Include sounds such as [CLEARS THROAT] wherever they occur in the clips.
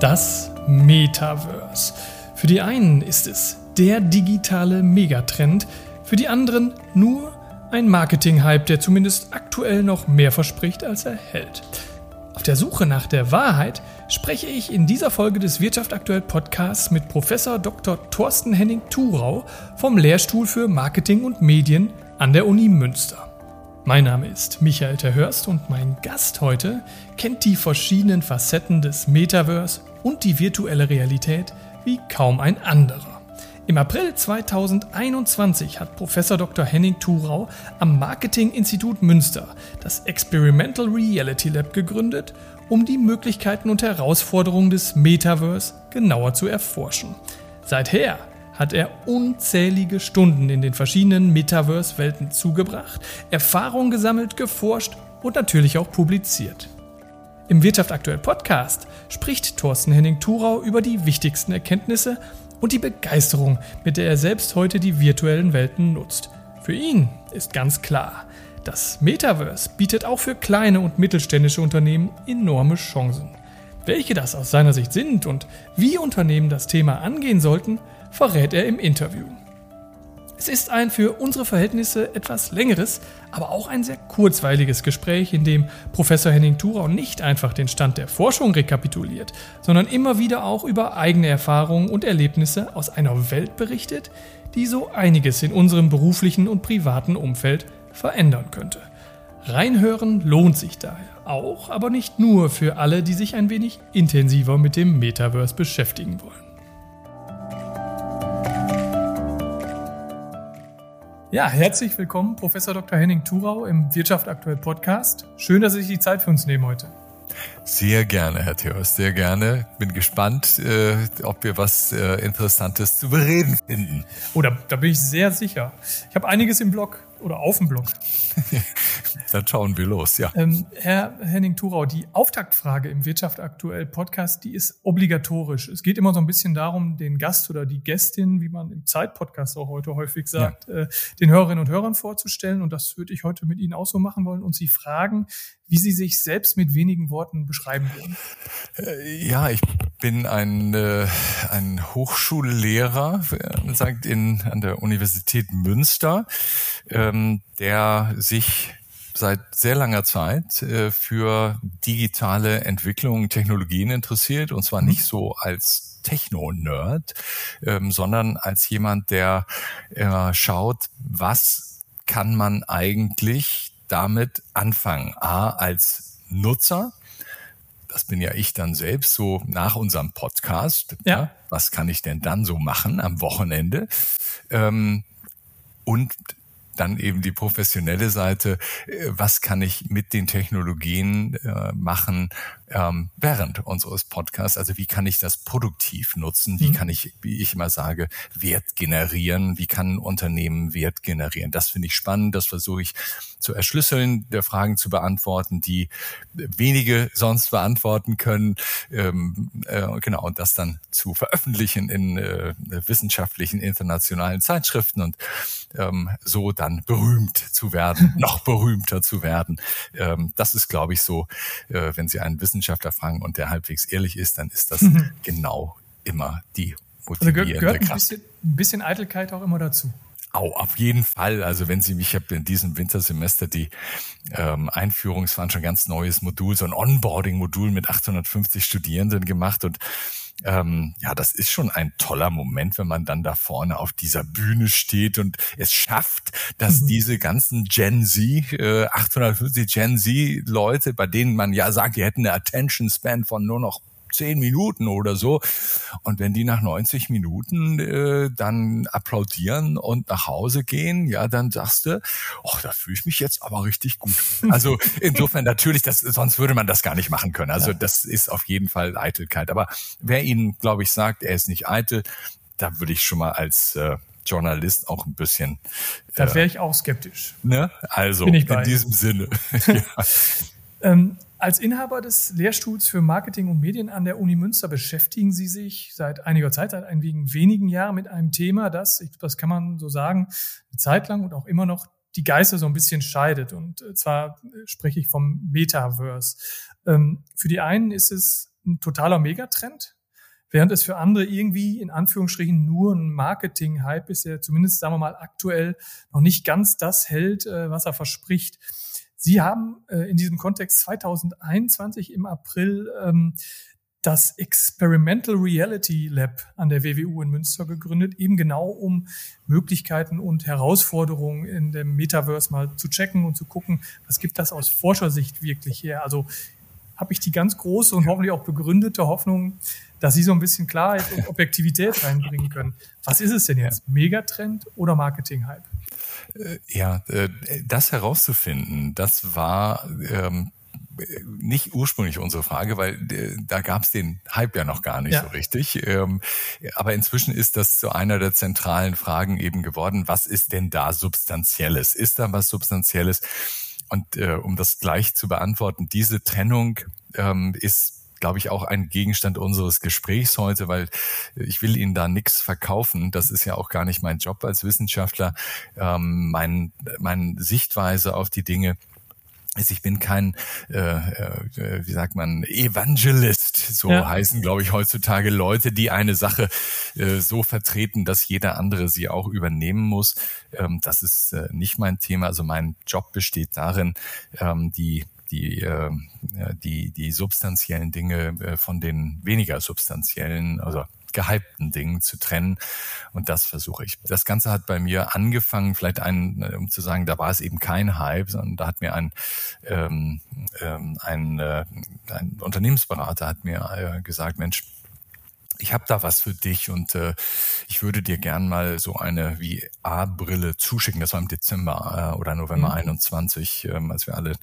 Das Metaverse. Für die einen ist es der digitale Megatrend, für die anderen nur ein Marketing-Hype, der zumindest aktuell noch mehr verspricht, als er hält. Auf der Suche nach der Wahrheit spreche ich in dieser Folge des Wirtschaft aktuell Podcasts mit Professor Dr. Thorsten Henning Thurau vom Lehrstuhl für Marketing und Medien an der Uni Münster. Mein Name ist Michael Terhörst und mein Gast heute kennt die verschiedenen Facetten des Metaverse und die virtuelle Realität wie kaum ein anderer. Im April 2021 hat Professor Dr. Henning Thurau am Marketinginstitut Münster das Experimental Reality Lab gegründet, um die Möglichkeiten und Herausforderungen des Metaverse genauer zu erforschen. Seither hat er unzählige Stunden in den verschiedenen Metaverse-Welten zugebracht, Erfahrungen gesammelt, geforscht und natürlich auch publiziert. Im Wirtschaft aktuell Podcast spricht Thorsten Henning Thurau über die wichtigsten Erkenntnisse und die Begeisterung, mit der er selbst heute die virtuellen Welten nutzt. Für ihn ist ganz klar, das Metaverse bietet auch für kleine und mittelständische Unternehmen enorme Chancen. Welche das aus seiner Sicht sind und wie Unternehmen das Thema angehen sollten, verrät er im Interview. Es ist ein für unsere Verhältnisse etwas längeres, aber auch ein sehr kurzweiliges Gespräch, in dem Professor Henning Thurau nicht einfach den Stand der Forschung rekapituliert, sondern immer wieder auch über eigene Erfahrungen und Erlebnisse aus einer Welt berichtet, die so einiges in unserem beruflichen und privaten Umfeld verändern könnte. Reinhören lohnt sich daher auch, aber nicht nur für alle, die sich ein wenig intensiver mit dem Metaverse beschäftigen wollen. Ja, herzlich willkommen, Professor Dr. Henning Thurau im Wirtschaft aktuell Podcast. Schön, dass Sie sich die Zeit für uns nehmen heute. Sehr gerne, Herr Theos, sehr gerne. Bin gespannt, äh, ob wir was äh, Interessantes zu bereden finden. Oh, da bin ich sehr sicher. Ich habe einiges im Blog oder auf dem Blog. [LAUGHS] Dann schauen wir los, ja. Ähm, Herr Henning Thurau, die Auftaktfrage im Wirtschaft aktuell Podcast, die ist obligatorisch. Es geht immer so ein bisschen darum, den Gast oder die Gästin, wie man im Zeitpodcast auch heute häufig sagt, ja. äh, den Hörerinnen und Hörern vorzustellen. Und das würde ich heute mit Ihnen auch so machen wollen und Sie fragen, wie Sie sich selbst mit wenigen Worten beschreiben würden. Äh, ja, ich bin ein, äh, ein Hochschullehrer, sagt in, an der Universität Münster, ähm, der sich seit sehr langer Zeit äh, für digitale Entwicklung, Technologien interessiert und zwar nicht mhm. so als Techno-Nerd, ähm, sondern als jemand, der äh, schaut, was kann man eigentlich damit anfangen? A, als Nutzer, das bin ja ich dann selbst, so nach unserem Podcast. Ja. ja was kann ich denn dann so machen am Wochenende? Ähm, und dann eben die professionelle Seite, äh, was kann ich mit den Technologien äh, machen ähm, während unseres Podcasts? Also wie kann ich das produktiv nutzen? Wie mhm. kann ich, wie ich immer sage, Wert generieren? Wie kann ein Unternehmen Wert generieren? Das finde ich spannend. Das versuche ich zu erschlüsseln, der Fragen zu beantworten, die wenige sonst beantworten können. Ähm, äh, genau, und das dann zu veröffentlichen in äh, wissenschaftlichen internationalen Zeitschriften und ähm, so dann berühmt zu werden, [LAUGHS] noch berühmter zu werden. Ähm, das ist, glaube ich, so, äh, wenn Sie einen Wissenschaftler fragen und der halbwegs ehrlich ist, dann ist das mhm. [LAUGHS] genau immer die motivierende also gehört ein Kraft. Bisschen, ein bisschen Eitelkeit auch immer dazu. Au, auf jeden Fall. Also wenn Sie mich, ich habe in diesem Wintersemester die ähm, Einführungsveranstaltung, ganz neues Modul, so ein Onboarding-Modul mit 850 Studierenden gemacht und ähm, ja, das ist schon ein toller Moment, wenn man dann da vorne auf dieser Bühne steht und es schafft, dass mhm. diese ganzen Gen Z, äh, 850 Gen Z Leute, bei denen man ja sagt, die hätten eine Attention Span von nur noch zehn Minuten oder so. Und wenn die nach 90 Minuten äh, dann applaudieren und nach Hause gehen, ja, dann sagst du, oh, da fühle ich mich jetzt aber richtig gut. [LAUGHS] Also insofern natürlich, das, sonst würde man das gar nicht machen können. Also das ist auf jeden Fall Eitelkeit. Aber wer Ihnen, glaube ich, sagt, er ist nicht eitel, da würde ich schon mal als äh, Journalist auch ein bisschen. Da wäre äh, ich auch skeptisch. Ne? Also in diesem Sinne. [LAUGHS] ja. ähm, als Inhaber des Lehrstuhls für Marketing und Medien an der Uni Münster beschäftigen Sie sich seit einiger Zeit, seit einigen wenigen Jahren mit einem Thema, das, das kann man so sagen, eine Zeit lang und auch immer noch die Geister so ein bisschen scheidet. Und äh, zwar äh, spreche ich vom Metaverse. Ähm, für die einen ist es ein totaler Megatrend, während es für andere irgendwie in Anführungsstrichen nur ein Marketing-Hype ist, der zumindest, sagen wir mal, aktuell noch nicht ganz das hält, äh, was er verspricht. Sie haben äh, in diesem Kontext 2021 im April ähm, das Experimental Reality Lab an der WWU in Münster gegründet, eben genau um Möglichkeiten und Herausforderungen in dem Metaverse mal zu checken und zu gucken, was gibt das aus Forschersicht wirklich her. Also habe ich die ganz große und hoffentlich auch begründete Hoffnung, dass Sie so ein bisschen Klarheit und Objektivität reinbringen können. Was ist es denn jetzt? Megatrend oder Marketing-Hype? Äh, ja, äh, das herauszufinden, das war ähm, nicht ursprünglich unsere Frage, weil äh, da gab es den Hype ja noch gar nicht ja. so richtig. Ähm, aber inzwischen ist das zu einer der zentralen Fragen eben geworden. Was ist denn da Substanzielles? Ist da was Substanzielles? Und äh, um das gleich zu beantworten, diese Trennung ähm, ist glaube ich, auch ein Gegenstand unseres Gesprächs heute, weil ich will Ihnen da nichts verkaufen. Das ist ja auch gar nicht mein Job als Wissenschaftler. Ähm, mein, meine Sichtweise auf die Dinge ich bin kein, äh, äh, wie sagt man, Evangelist. So ja. heißen, glaube ich, heutzutage Leute, die eine Sache äh, so vertreten, dass jeder andere sie auch übernehmen muss. Ähm, das ist äh, nicht mein Thema. Also mein Job besteht darin, ähm, die die, äh, die, die substanziellen Dinge äh, von den weniger substanziellen, also gehypten Dingen zu trennen. Und das versuche ich. Das Ganze hat bei mir angefangen, vielleicht ein, um zu sagen, da war es eben kein Hype, sondern da hat mir ein, ähm, ähm, ein, äh, ein Unternehmensberater hat mir äh, gesagt, Mensch, ich habe da was für dich und äh, ich würde dir gern mal so eine wie A-Brille zuschicken. Das war im Dezember äh, oder November mhm. 21, ähm, als wir alle ein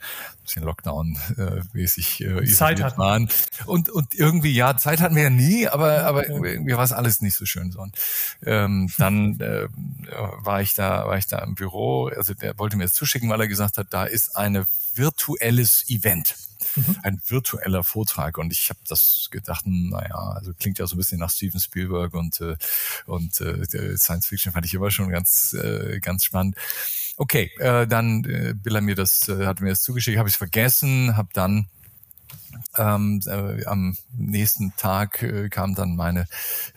bisschen Lockdown-mäßig äh, äh, Zeit hatten. waren. Und, und irgendwie, ja, Zeit hatten wir ja nie, aber, aber irgendwie war es alles nicht so schön so. Und ähm, dann äh, war ich da, war ich da im Büro, also der wollte mir das zuschicken, weil er gesagt hat, da ist eine virtuelles Event mhm. ein virtueller Vortrag. Und ich habe das gedacht, naja, also klingt ja so ein bisschen nach Steven Spielberg und, äh, und äh, Science Fiction fand ich immer schon ganz, äh, ganz spannend. Okay, äh, dann äh, will er mir das, äh, hat mir das zugeschickt, habe ich vergessen, habe dann ähm, äh, am nächsten Tag äh, kam dann meine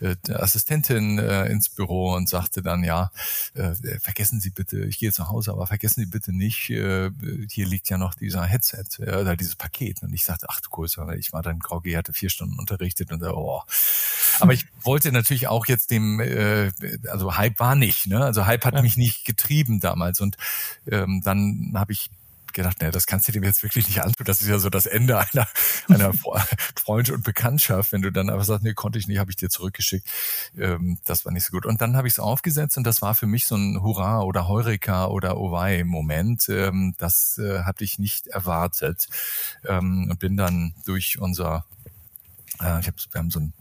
äh, Assistentin äh, ins Büro und sagte dann, ja, äh, vergessen Sie bitte, ich gehe zu Hause, aber vergessen Sie bitte nicht, äh, hier liegt ja noch dieser Headset oder dieses Paket. Und ich sagte, ach du Größe, ich war dann grau hatte vier Stunden unterrichtet und oh. Aber ich wollte natürlich auch jetzt dem, also Hype war nicht, ne? Also Hype hat ja. mich nicht getrieben damals. Und ähm, dann habe ich gedacht, naja, das kannst du dir jetzt wirklich nicht antun. Das ist ja so das Ende einer, einer [LAUGHS] Freundschaft und Bekanntschaft. Wenn du dann aber sagst, nee, konnte ich nicht, habe ich dir zurückgeschickt. Ähm, das war nicht so gut. Und dann habe ich es aufgesetzt und das war für mich so ein Hurra oder Heureka oder Owei-Moment. Ähm, das äh, hatte ich nicht erwartet. Ähm, und bin dann durch unser ich hab, wir haben so ein,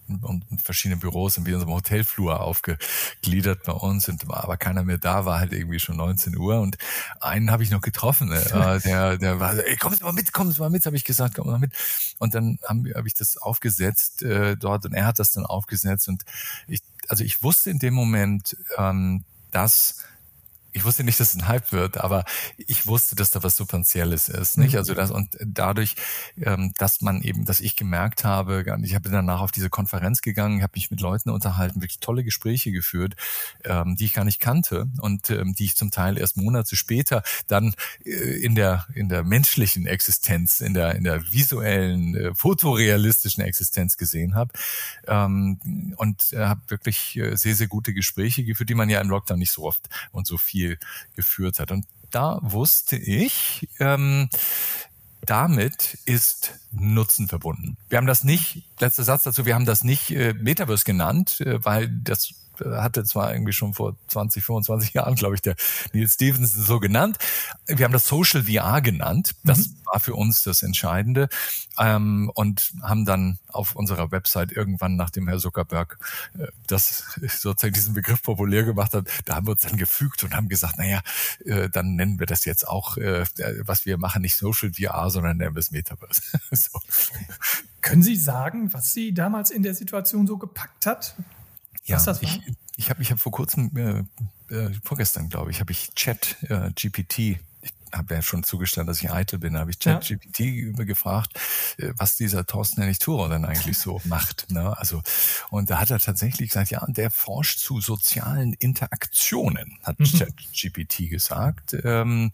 verschiedene Büros in unserem Hotelflur aufgegliedert bei uns und war aber keiner mehr da, war halt irgendwie schon 19 Uhr und einen habe ich noch getroffen, äh, der, der war, ey, komm mal mit, komm mal mit, habe ich gesagt, komm mal mit. Und dann habe hab ich das aufgesetzt äh, dort und er hat das dann aufgesetzt und ich, also ich wusste in dem Moment, ähm, dass ich wusste nicht, dass es ein Hype wird, aber ich wusste, dass da was Substanzielles ist, nicht? Mhm. Also das und dadurch, ähm, dass man eben, dass ich gemerkt habe, ich habe danach auf diese Konferenz gegangen, habe mich mit Leuten unterhalten, wirklich tolle Gespräche geführt, ähm, die ich gar nicht kannte und ähm, die ich zum Teil erst Monate später dann äh, in der in der menschlichen Existenz, in der in der visuellen, äh, fotorealistischen Existenz gesehen habe ähm, und äh, habe wirklich äh, sehr sehr gute Gespräche geführt, die man ja im Lockdown nicht so oft und so viel viel geführt hat. Und da wusste ich, ähm, damit ist Nutzen verbunden. Wir haben das nicht, letzter Satz dazu, wir haben das nicht äh, Metaverse genannt, äh, weil das hatte zwar irgendwie schon vor 20, 25 Jahren, glaube ich, der Neil Stevenson so genannt. Wir haben das Social VR genannt. Das mhm. war für uns das Entscheidende. Ähm, und haben dann auf unserer Website irgendwann, nachdem Herr Zuckerberg äh, das sozusagen diesen Begriff populär gemacht hat, da haben wir uns dann gefügt und haben gesagt, naja, äh, dann nennen wir das jetzt auch, äh, was wir machen, nicht Social VR, sondern nennen wir es Metaverse. [LAUGHS] so. Können Sie sagen, was Sie damals in der Situation so gepackt hat? Ja, Was das ich, ich habe ich hab vor kurzem, äh, äh, vorgestern glaube ich, habe ich Chat äh, GPT, ich habe ja schon zugestanden, dass ich eitel bin, habe ich ChatGPT ja. gefragt, äh, was dieser Thorsten Hennig-Turo denn eigentlich so [LAUGHS] macht. Ne? Also und da hat er tatsächlich gesagt, ja, der forscht zu sozialen Interaktionen, hat mhm. ChatGPT gesagt, ähm,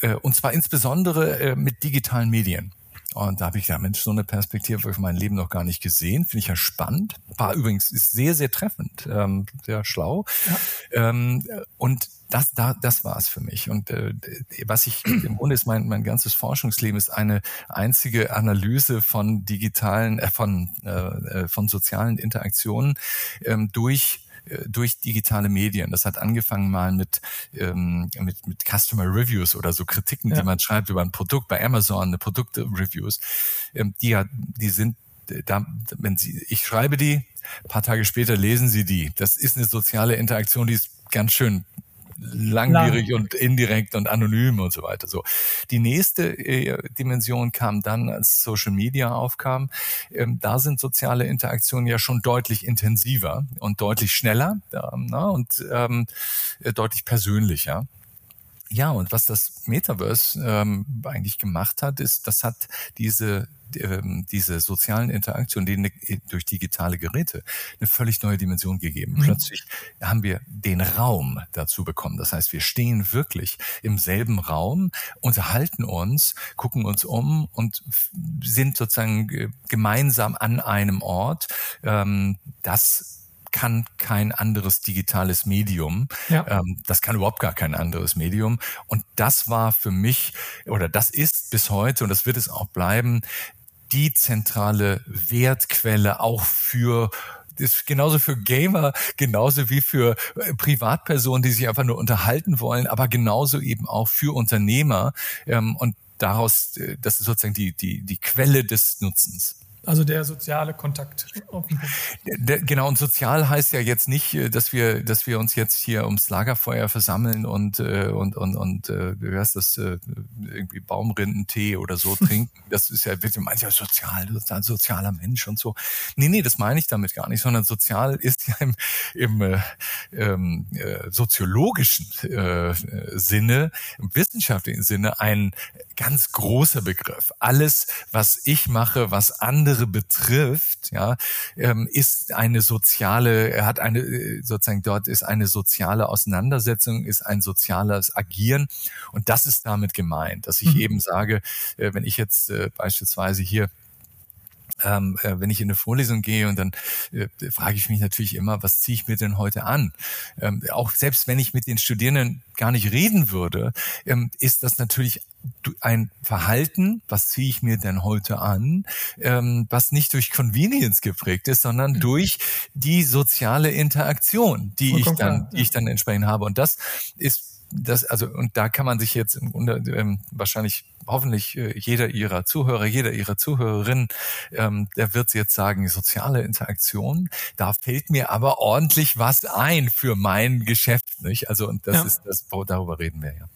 äh, und zwar insbesondere äh, mit digitalen Medien. Und da habe ich gedacht, Mensch, so eine Perspektive habe ich in meinem Leben noch gar nicht gesehen. Finde ich ja spannend. War übrigens ist sehr, sehr treffend, ähm, sehr schlau. Ja. Ähm, und das, da, das war es für mich. Und äh, was ich im Grunde ist mein, mein ganzes Forschungsleben ist eine einzige Analyse von digitalen, äh, von, äh, äh von sozialen Interaktionen ähm, durch durch digitale Medien. Das hat angefangen mal mit, ähm, mit, mit Customer Reviews oder so Kritiken, ja. die man schreibt über ein Produkt bei Amazon, eine Produkte-Reviews. Ähm, die, ja, die sind äh, da, wenn Sie, ich schreibe die, paar Tage später lesen Sie die. Das ist eine soziale Interaktion, die ist ganz schön langwierig Lang. und indirekt und anonym und so weiter. So die nächste äh, Dimension kam dann, als Social Media aufkam. Ähm, da sind soziale Interaktionen ja schon deutlich intensiver und deutlich schneller ähm, na, und ähm, äh, deutlich persönlicher. Ja, und was das Metaverse ähm, eigentlich gemacht hat, ist, das hat diese ähm, diese sozialen Interaktionen denen durch digitale Geräte eine völlig neue Dimension gegeben. Mhm. Plötzlich haben wir den Raum dazu bekommen. Das heißt, wir stehen wirklich im selben Raum, unterhalten uns, gucken uns um und sind sozusagen gemeinsam an einem Ort. Ähm, das kann kein anderes digitales Medium. Ja. Ähm, das kann überhaupt gar kein anderes Medium. Und das war für mich, oder das ist bis heute, und das wird es auch bleiben, die zentrale Wertquelle auch für ist genauso für Gamer, genauso wie für äh, Privatpersonen, die sich einfach nur unterhalten wollen, aber genauso eben auch für Unternehmer. Ähm, und daraus, äh, das ist sozusagen die, die, die Quelle des Nutzens. Also der soziale Kontakt. Genau, und sozial heißt ja jetzt nicht, äh, dass wir, dass wir uns jetzt hier ums Lagerfeuer versammeln und äh, und und und äh, wie heißt das irgendwie Baumrindentee oder so [LAUGHS] trinken. Das ist ja wird manchmal sozial, sozial, sozialer Mensch und so. Nee, nee, das meine ich damit gar nicht, sondern sozial ist ja im, im äh, ähm, äh, soziologischen äh, Sinne, im wissenschaftlichen Sinne ein ganz großer Begriff. Alles, was ich mache, was andere betrifft, ja, ähm, ist eine soziale, er hat eine, äh, sozusagen dort ist eine soziale Auseinandersetzung, ist ein soziales Agieren. Und das ist damit gemeint, dass ich mhm. eben sage, äh, wenn ich jetzt äh, beispielsweise hier ähm, äh, wenn ich in eine Vorlesung gehe und dann äh, frage ich mich natürlich immer, was ziehe ich mir denn heute an? Ähm, auch selbst wenn ich mit den Studierenden gar nicht reden würde, ähm, ist das natürlich ein Verhalten, was ziehe ich mir denn heute an, ähm, was nicht durch Convenience geprägt ist, sondern mhm. durch die soziale Interaktion, die Vollkommen ich dann, die ich dann entsprechend habe. Und das ist das, also, und da kann man sich jetzt im Grunde ähm, wahrscheinlich hoffentlich äh, jeder ihrer Zuhörer, jeder ihrer Zuhörerinnen, ähm, der wird jetzt sagen, soziale Interaktion, da fällt mir aber ordentlich was ein für mein Geschäft, nicht? Also, und das ja. ist das, darüber reden wir ja.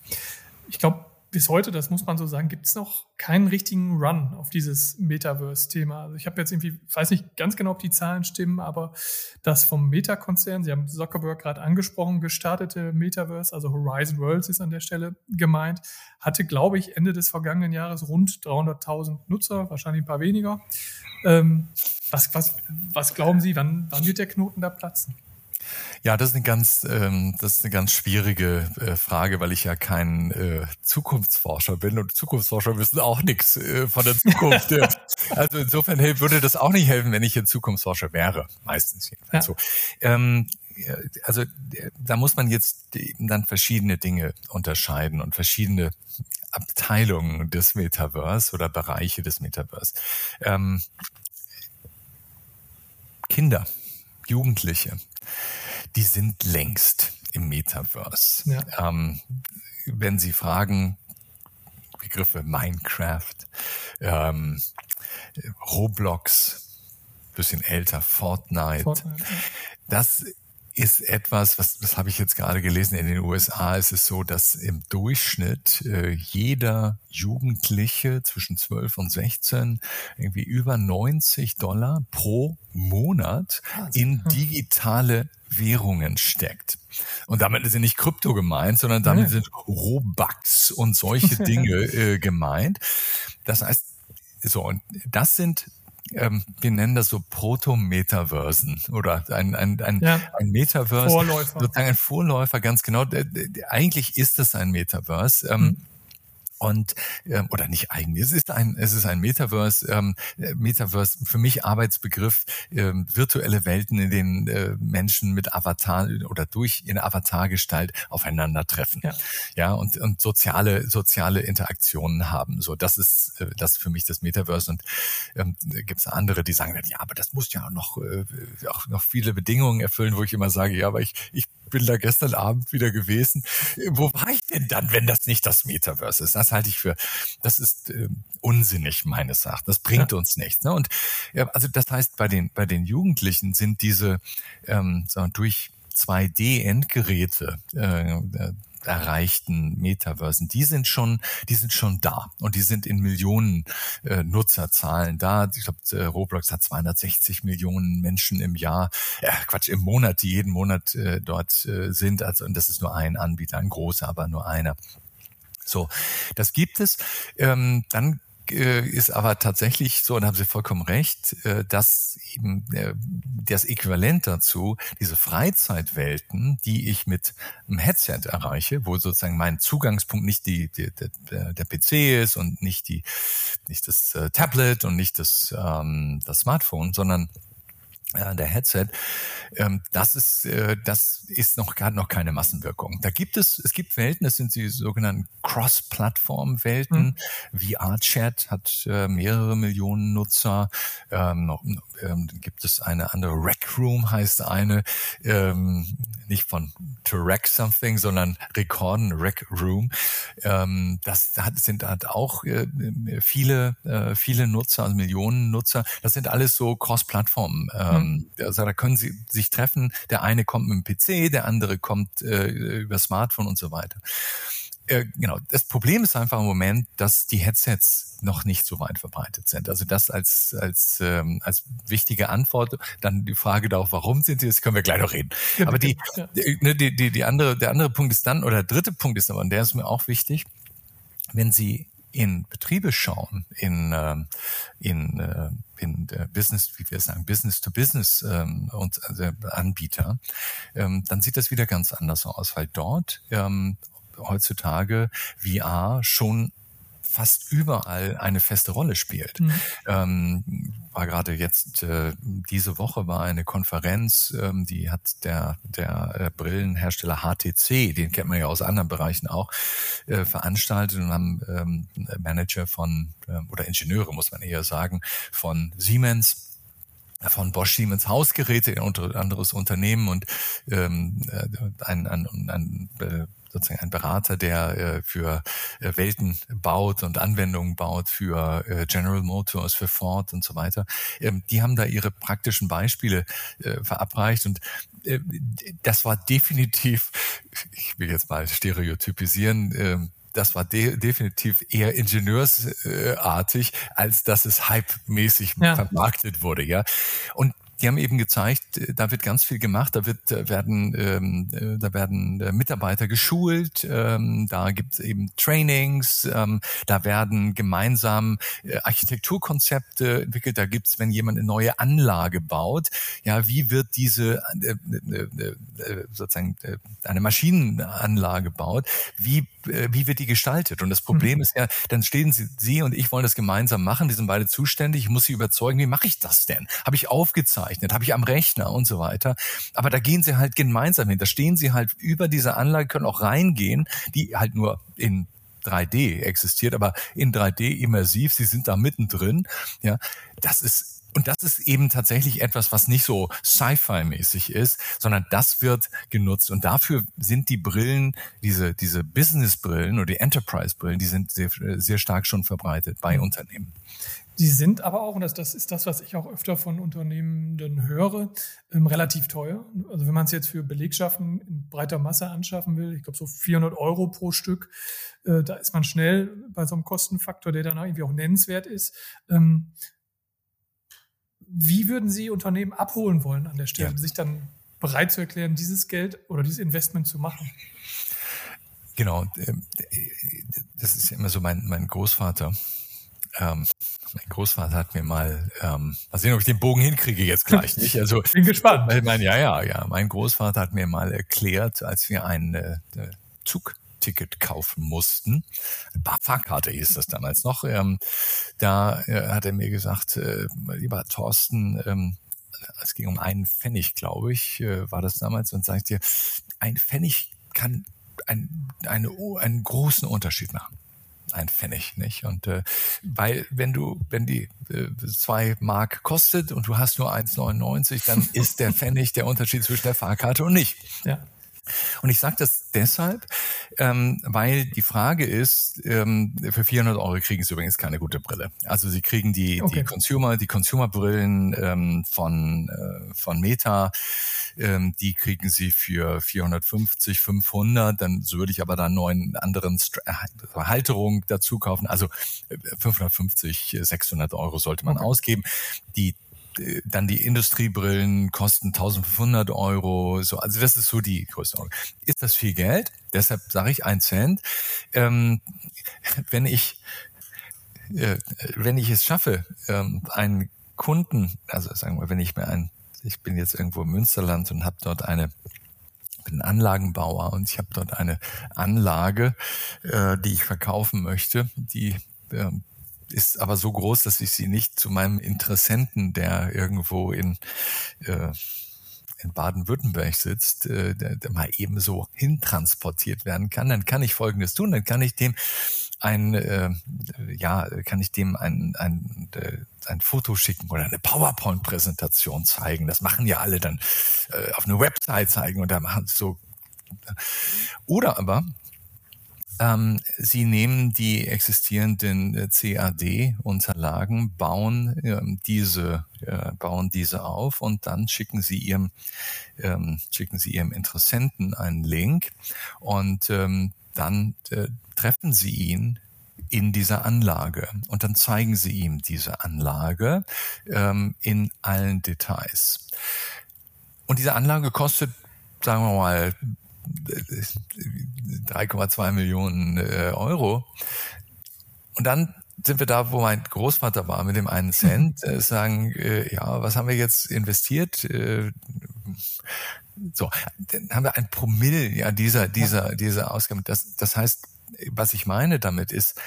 Ich glaube, bis heute, das muss man so sagen, gibt es noch keinen richtigen Run auf dieses Metaverse-Thema. Also ich habe jetzt irgendwie, weiß nicht ganz genau, ob die Zahlen stimmen, aber das vom Meta-Konzern, Sie haben Zuckerberg gerade angesprochen, gestartete Metaverse, also Horizon Worlds ist an der Stelle gemeint, hatte, glaube ich, Ende des vergangenen Jahres rund 300.000 Nutzer, wahrscheinlich ein paar weniger. Ähm, was, was, was glauben Sie, wann, wann wird der Knoten da platzen? Ja, das ist eine ganz, ähm, das ist eine ganz schwierige äh, Frage, weil ich ja kein äh, Zukunftsforscher bin und Zukunftsforscher wissen auch nichts äh, von der Zukunft. [LAUGHS] also insofern hey, würde das auch nicht helfen, wenn ich ein Zukunftsforscher wäre, meistens jedenfalls ja. so. Ähm, also da muss man jetzt eben dann verschiedene Dinge unterscheiden und verschiedene Abteilungen des Metaverse oder Bereiche des Metaverse. Ähm, Kinder, Jugendliche, die sind längst im Metaverse. Ja. Ähm, wenn Sie fragen, Begriffe Minecraft, ähm, Roblox, bisschen älter, Fortnite, Fortnite das ist etwas, was, das habe ich jetzt gerade gelesen, in den USA ist es so, dass im Durchschnitt äh, jeder Jugendliche zwischen 12 und 16 irgendwie über 90 Dollar pro Monat in digitale Währungen steckt. Und damit sind nicht Krypto gemeint, sondern damit ja. sind Robux und solche [LAUGHS] Dinge äh, gemeint. Das heißt, so, und das sind ähm, wir nennen das so Proto-Metaversen oder ein, ein, ein, ja. ein Metaverse, Vorläufer. sozusagen ein Vorläufer, ganz genau. Eigentlich ist es ein Metaverse. Ähm, hm und ähm, oder nicht eigentlich. Es ist ein es ist ein Metaverse. Ähm, Metaverse für mich Arbeitsbegriff ähm, virtuelle Welten, in denen äh, Menschen mit Avatar oder durch ihre Avatargestalt aufeinandertreffen. Ja, ja und und soziale soziale Interaktionen haben. So das ist äh, das ist für mich das Metaverse. Und ähm, gibt es andere, die sagen, ja, aber das muss ja noch äh, auch noch viele Bedingungen erfüllen, wo ich immer sage, ja, aber ich ich bin da gestern Abend wieder gewesen. Wo war ich denn dann, wenn das nicht das Metaverse ist? Das halte ich für, das ist äh, unsinnig meines Erachtens. Das bringt ja. uns nichts. Ne? Und ja, also das heißt, bei den bei den Jugendlichen sind diese ähm, wir, durch 2D-Endgeräte äh, erreichten Metaversen, die sind schon, die sind schon da und die sind in Millionen äh, Nutzerzahlen da. Ich glaube, äh, Roblox hat 260 Millionen Menschen im Jahr, äh, Quatsch, im Monat, die jeden Monat äh, dort äh, sind. Also und das ist nur ein Anbieter, ein großer, aber nur einer. So, das gibt es. Ähm, dann ist aber tatsächlich so, und haben Sie vollkommen recht, äh, dass eben äh, das Äquivalent dazu, diese Freizeitwelten, die ich mit einem Headset erreiche, wo sozusagen mein Zugangspunkt nicht die, die, der, der PC ist und nicht die, nicht das Tablet und nicht das, ähm, das Smartphone, sondern äh, der Headset, ähm, das ist äh, das ist noch gar noch keine Massenwirkung. Da gibt es es gibt Welten, das sind die sogenannten Cross-Plattform-Welten. Mhm. VR-Chat hat äh, mehrere Millionen Nutzer. Ähm, noch, ähm, gibt es eine andere Rec Room heißt eine, ähm, nicht von To Rec Something, sondern Rekorden Rec Room. Ähm, das hat, sind halt auch äh, viele äh, viele Nutzer, also Millionen Nutzer. Das sind alles so Cross-Plattform. Äh, ähm, also da können sie sich treffen. Der eine kommt mit dem PC, der andere kommt äh, über Smartphone und so weiter. Äh, genau. Das Problem ist einfach im Moment, dass die Headsets noch nicht so weit verbreitet sind. Also das als als ähm, als wichtige Antwort. Dann die Frage darauf, warum sind sie? Das können wir gleich noch reden. Aber die, die, die, die, die andere der andere Punkt ist dann oder der dritte Punkt ist aber und der ist mir auch wichtig, wenn Sie in Betriebe schauen, in, äh, in, äh, in der Business, wie wir sagen, Business to Business ähm, und also Anbieter, ähm, dann sieht das wieder ganz anders aus, weil dort ähm, heutzutage VR schon fast überall eine feste Rolle spielt. Mhm. Ähm, war gerade jetzt äh, diese Woche war eine Konferenz, ähm, die hat der der äh, Brillenhersteller HTC, den kennt man ja aus anderen Bereichen auch, äh, veranstaltet und haben ähm, Manager von äh, oder Ingenieure muss man eher sagen von Siemens von Bosch Siemens Hausgeräte, ein anderes Unternehmen und ähm, äh, ein, ein, ein, ein sozusagen ein Berater, der äh, für äh, Welten baut und Anwendungen baut für äh, General Motors, für Ford und so weiter. Ähm, die haben da ihre praktischen Beispiele verabreicht und das war definitiv, ich will jetzt mal stereotypisieren, äh, das war de definitiv eher ingenieursartig, als dass es hype-mäßig ja. vermarktet wurde, ja. Und die haben eben gezeigt, äh, da wird ganz viel gemacht, da wird äh, werden ähm, äh, da werden Mitarbeiter geschult, ähm, da gibt es eben Trainings, ähm, da werden gemeinsam Architekturkonzepte entwickelt, da gibt es, wenn jemand eine neue Anlage baut, ja, wie wird diese äh, äh, sozusagen eine Maschinenanlage baut, wie wie wird die gestaltet? Und das Problem mhm. ist ja, dann stehen sie, sie und ich wollen das gemeinsam machen, wir sind beide zuständig, ich muss sie überzeugen, wie mache ich das denn? Habe ich aufgezeichnet, habe ich am Rechner und so weiter. Aber da gehen sie halt gemeinsam hin. Da stehen sie halt über diese Anlage, können auch reingehen, die halt nur in 3D existiert, aber in 3D immersiv. Sie sind da mittendrin. Ja, das ist und das ist eben tatsächlich etwas, was nicht so Sci-Fi-mäßig ist, sondern das wird genutzt. Und dafür sind die Brillen, diese, diese Business-Brillen oder die Enterprise-Brillen, die sind sehr, sehr stark schon verbreitet bei mhm. Unternehmen. Sie sind aber auch, und das, das ist das, was ich auch öfter von Unternehmenden höre, ähm, relativ teuer. Also wenn man es jetzt für Belegschaften in breiter Masse anschaffen will, ich glaube so 400 Euro pro Stück, äh, da ist man schnell bei so einem Kostenfaktor, der dann irgendwie auch nennenswert ist. Ähm, wie würden Sie Unternehmen abholen wollen an der Stelle, ja. sich dann bereit zu erklären, dieses Geld oder dieses Investment zu machen. Genau, ähm, das ist immer so mein, mein Großvater. Ähm, mein Großvater hat mir mal, ähm, mal sehen, ob ich den Bogen hinkriege jetzt gleich, nicht? Also bin gespannt. Mein, ja, ja, ja. Mein Großvater hat mir mal erklärt, als wir ein äh, Zugticket kaufen mussten, Fahrkarte hieß das damals noch. Ähm, da äh, hat er mir gesagt, äh, lieber Thorsten, ähm, es ging um einen Pfennig, glaube ich, äh, war das damals, und sagt dir, ein Pfennig kann ein, eine, einen großen Unterschied machen ein Pfennig, nicht? Und äh, weil wenn du, wenn die äh, zwei Mark kostet und du hast nur 1,99, dann ist der Pfennig der Unterschied zwischen der Fahrkarte und nicht. Ja. Und ich sage das deshalb, ähm, weil die Frage ist, ähm, für 400 Euro kriegen Sie übrigens keine gute Brille. Also Sie kriegen die, okay. die Consumer, die Consumer-Brillen ähm, von, äh, von Meta, ähm, die kriegen Sie für 450, 500, dann würde ich aber da neuen anderen St äh, Halterung dazu kaufen. Also 550, äh, 600 Euro sollte man okay. ausgeben. Die dann die Industriebrillen kosten 1500 Euro. So, also das ist so die Größenordnung. Ist das viel Geld? Deshalb sage ich ein Cent. Ähm, wenn ich äh, wenn ich es schaffe, ähm, einen Kunden, also sagen wir, wenn ich mir ein, ich bin jetzt irgendwo im Münsterland und habe dort eine bin Anlagenbauer und ich habe dort eine Anlage, äh, die ich verkaufen möchte, die äh, ist aber so groß, dass ich sie nicht zu meinem Interessenten, der irgendwo in äh, in Baden-Württemberg sitzt, äh, der, der mal eben so hintransportiert werden kann, dann kann ich Folgendes tun, dann kann ich dem ein, äh, ja, kann ich dem ein, ein, äh, ein Foto schicken oder eine PowerPoint-Präsentation zeigen. Das machen ja alle dann äh, auf eine Website zeigen und da machen so. Oder aber ähm, Sie nehmen die existierenden äh, CAD-Unterlagen, bauen ähm, diese, äh, bauen diese auf und dann schicken Sie Ihrem, ähm, schicken Sie Ihrem Interessenten einen Link und ähm, dann äh, treffen Sie ihn in dieser Anlage und dann zeigen Sie ihm diese Anlage ähm, in allen Details. Und diese Anlage kostet, sagen wir mal, 3,2 Millionen äh, Euro. Und dann sind wir da, wo mein Großvater war mit dem einen Cent, äh, sagen, äh, ja, was haben wir jetzt investiert? Äh, so, dann haben wir ein Promille ja dieser dieser dieser Ausgaben. Das das heißt, was ich meine damit ist,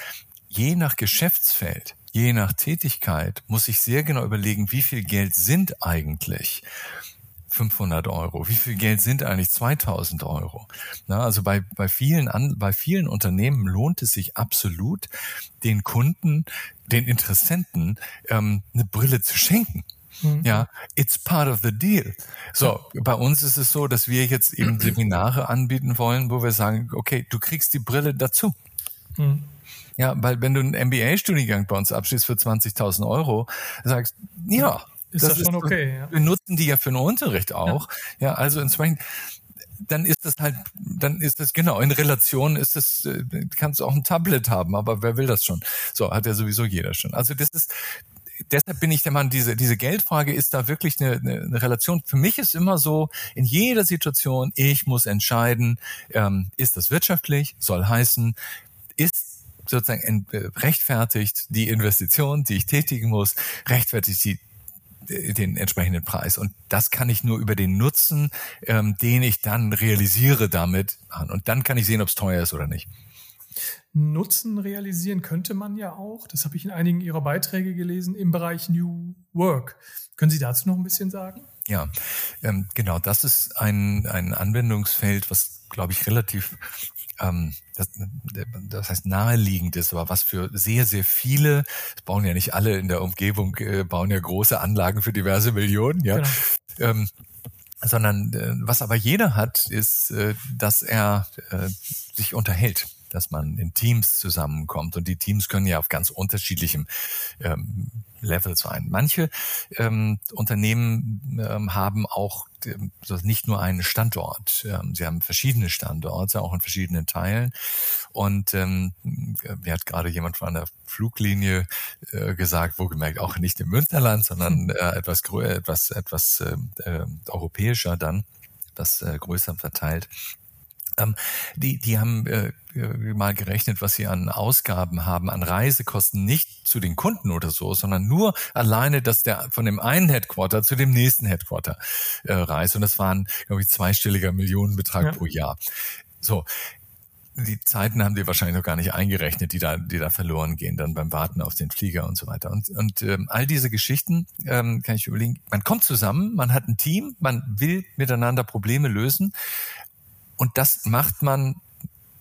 je nach Geschäftsfeld, je nach Tätigkeit muss ich sehr genau überlegen, wie viel Geld sind eigentlich 500 Euro? Wie viel Geld sind eigentlich 2000 Euro? Na, also bei, bei vielen, an, bei vielen Unternehmen lohnt es sich absolut, den Kunden, den Interessenten ähm, eine Brille zu schenken. Mhm. Ja, it's part of the deal. So, bei uns ist es so, dass wir jetzt eben Seminare anbieten wollen, wo wir sagen, okay, du kriegst die Brille dazu. Mhm. Ja, weil wenn du einen MBA-Studiengang bei uns abschließt für 20.000 Euro, sagst, ja, ist das, das schon ist, okay. Ja. Wir nutzen die ja für den Unterricht auch. Ja, ja also entsprechend dann ist das halt, dann ist das genau in Relation ist das, äh, kannst du auch ein Tablet haben, aber wer will das schon? So hat ja sowieso jeder schon. Also das ist, deshalb bin ich der Mann, diese, diese Geldfrage ist da wirklich eine, eine, Relation. Für mich ist immer so, in jeder Situation, ich muss entscheiden, ähm, ist das wirtschaftlich, soll heißen, ist sozusagen äh, rechtfertigt die Investition, die ich tätigen muss, rechtfertigt die den entsprechenden Preis. Und das kann ich nur über den Nutzen, ähm, den ich dann realisiere damit machen. Und dann kann ich sehen, ob es teuer ist oder nicht. Nutzen realisieren könnte man ja auch, das habe ich in einigen Ihrer Beiträge gelesen, im Bereich New Work. Können Sie dazu noch ein bisschen sagen? Ja, ähm, genau, das ist ein, ein Anwendungsfeld, was, glaube ich, relativ ähm, das, das heißt naheliegend ist, aber was für sehr, sehr viele, es bauen ja nicht alle in der Umgebung, äh, bauen ja große Anlagen für diverse Millionen, ja. Genau. Ähm, sondern äh, was aber jeder hat, ist, äh, dass er äh, sich unterhält dass man in Teams zusammenkommt. Und die Teams können ja auf ganz unterschiedlichem ähm, Level sein. Manche ähm, Unternehmen ähm, haben auch ähm, nicht nur einen Standort. Ähm, sie haben verschiedene Standorte, auch in verschiedenen Teilen. Und ähm, mir hat gerade jemand von einer Fluglinie äh, gesagt, wohlgemerkt auch nicht im Münsterland, sondern [LAUGHS] äh, etwas größer, etwas, etwas äh, äh, europäischer dann etwas äh, größer verteilt. Ähm, die, die haben äh, mal gerechnet, was sie an Ausgaben haben, an Reisekosten, nicht zu den Kunden oder so, sondern nur alleine, dass der von dem einen Headquarter zu dem nächsten Headquarter äh, reist. Und das waren, glaube ich, zweistelliger Millionenbetrag ja. pro Jahr. So, die Zeiten haben die wahrscheinlich noch gar nicht eingerechnet, die da, die da verloren gehen, dann beim Warten auf den Flieger und so weiter. Und, und ähm, all diese Geschichten ähm, kann ich überlegen. Man kommt zusammen, man hat ein Team, man will miteinander Probleme lösen. Und das macht man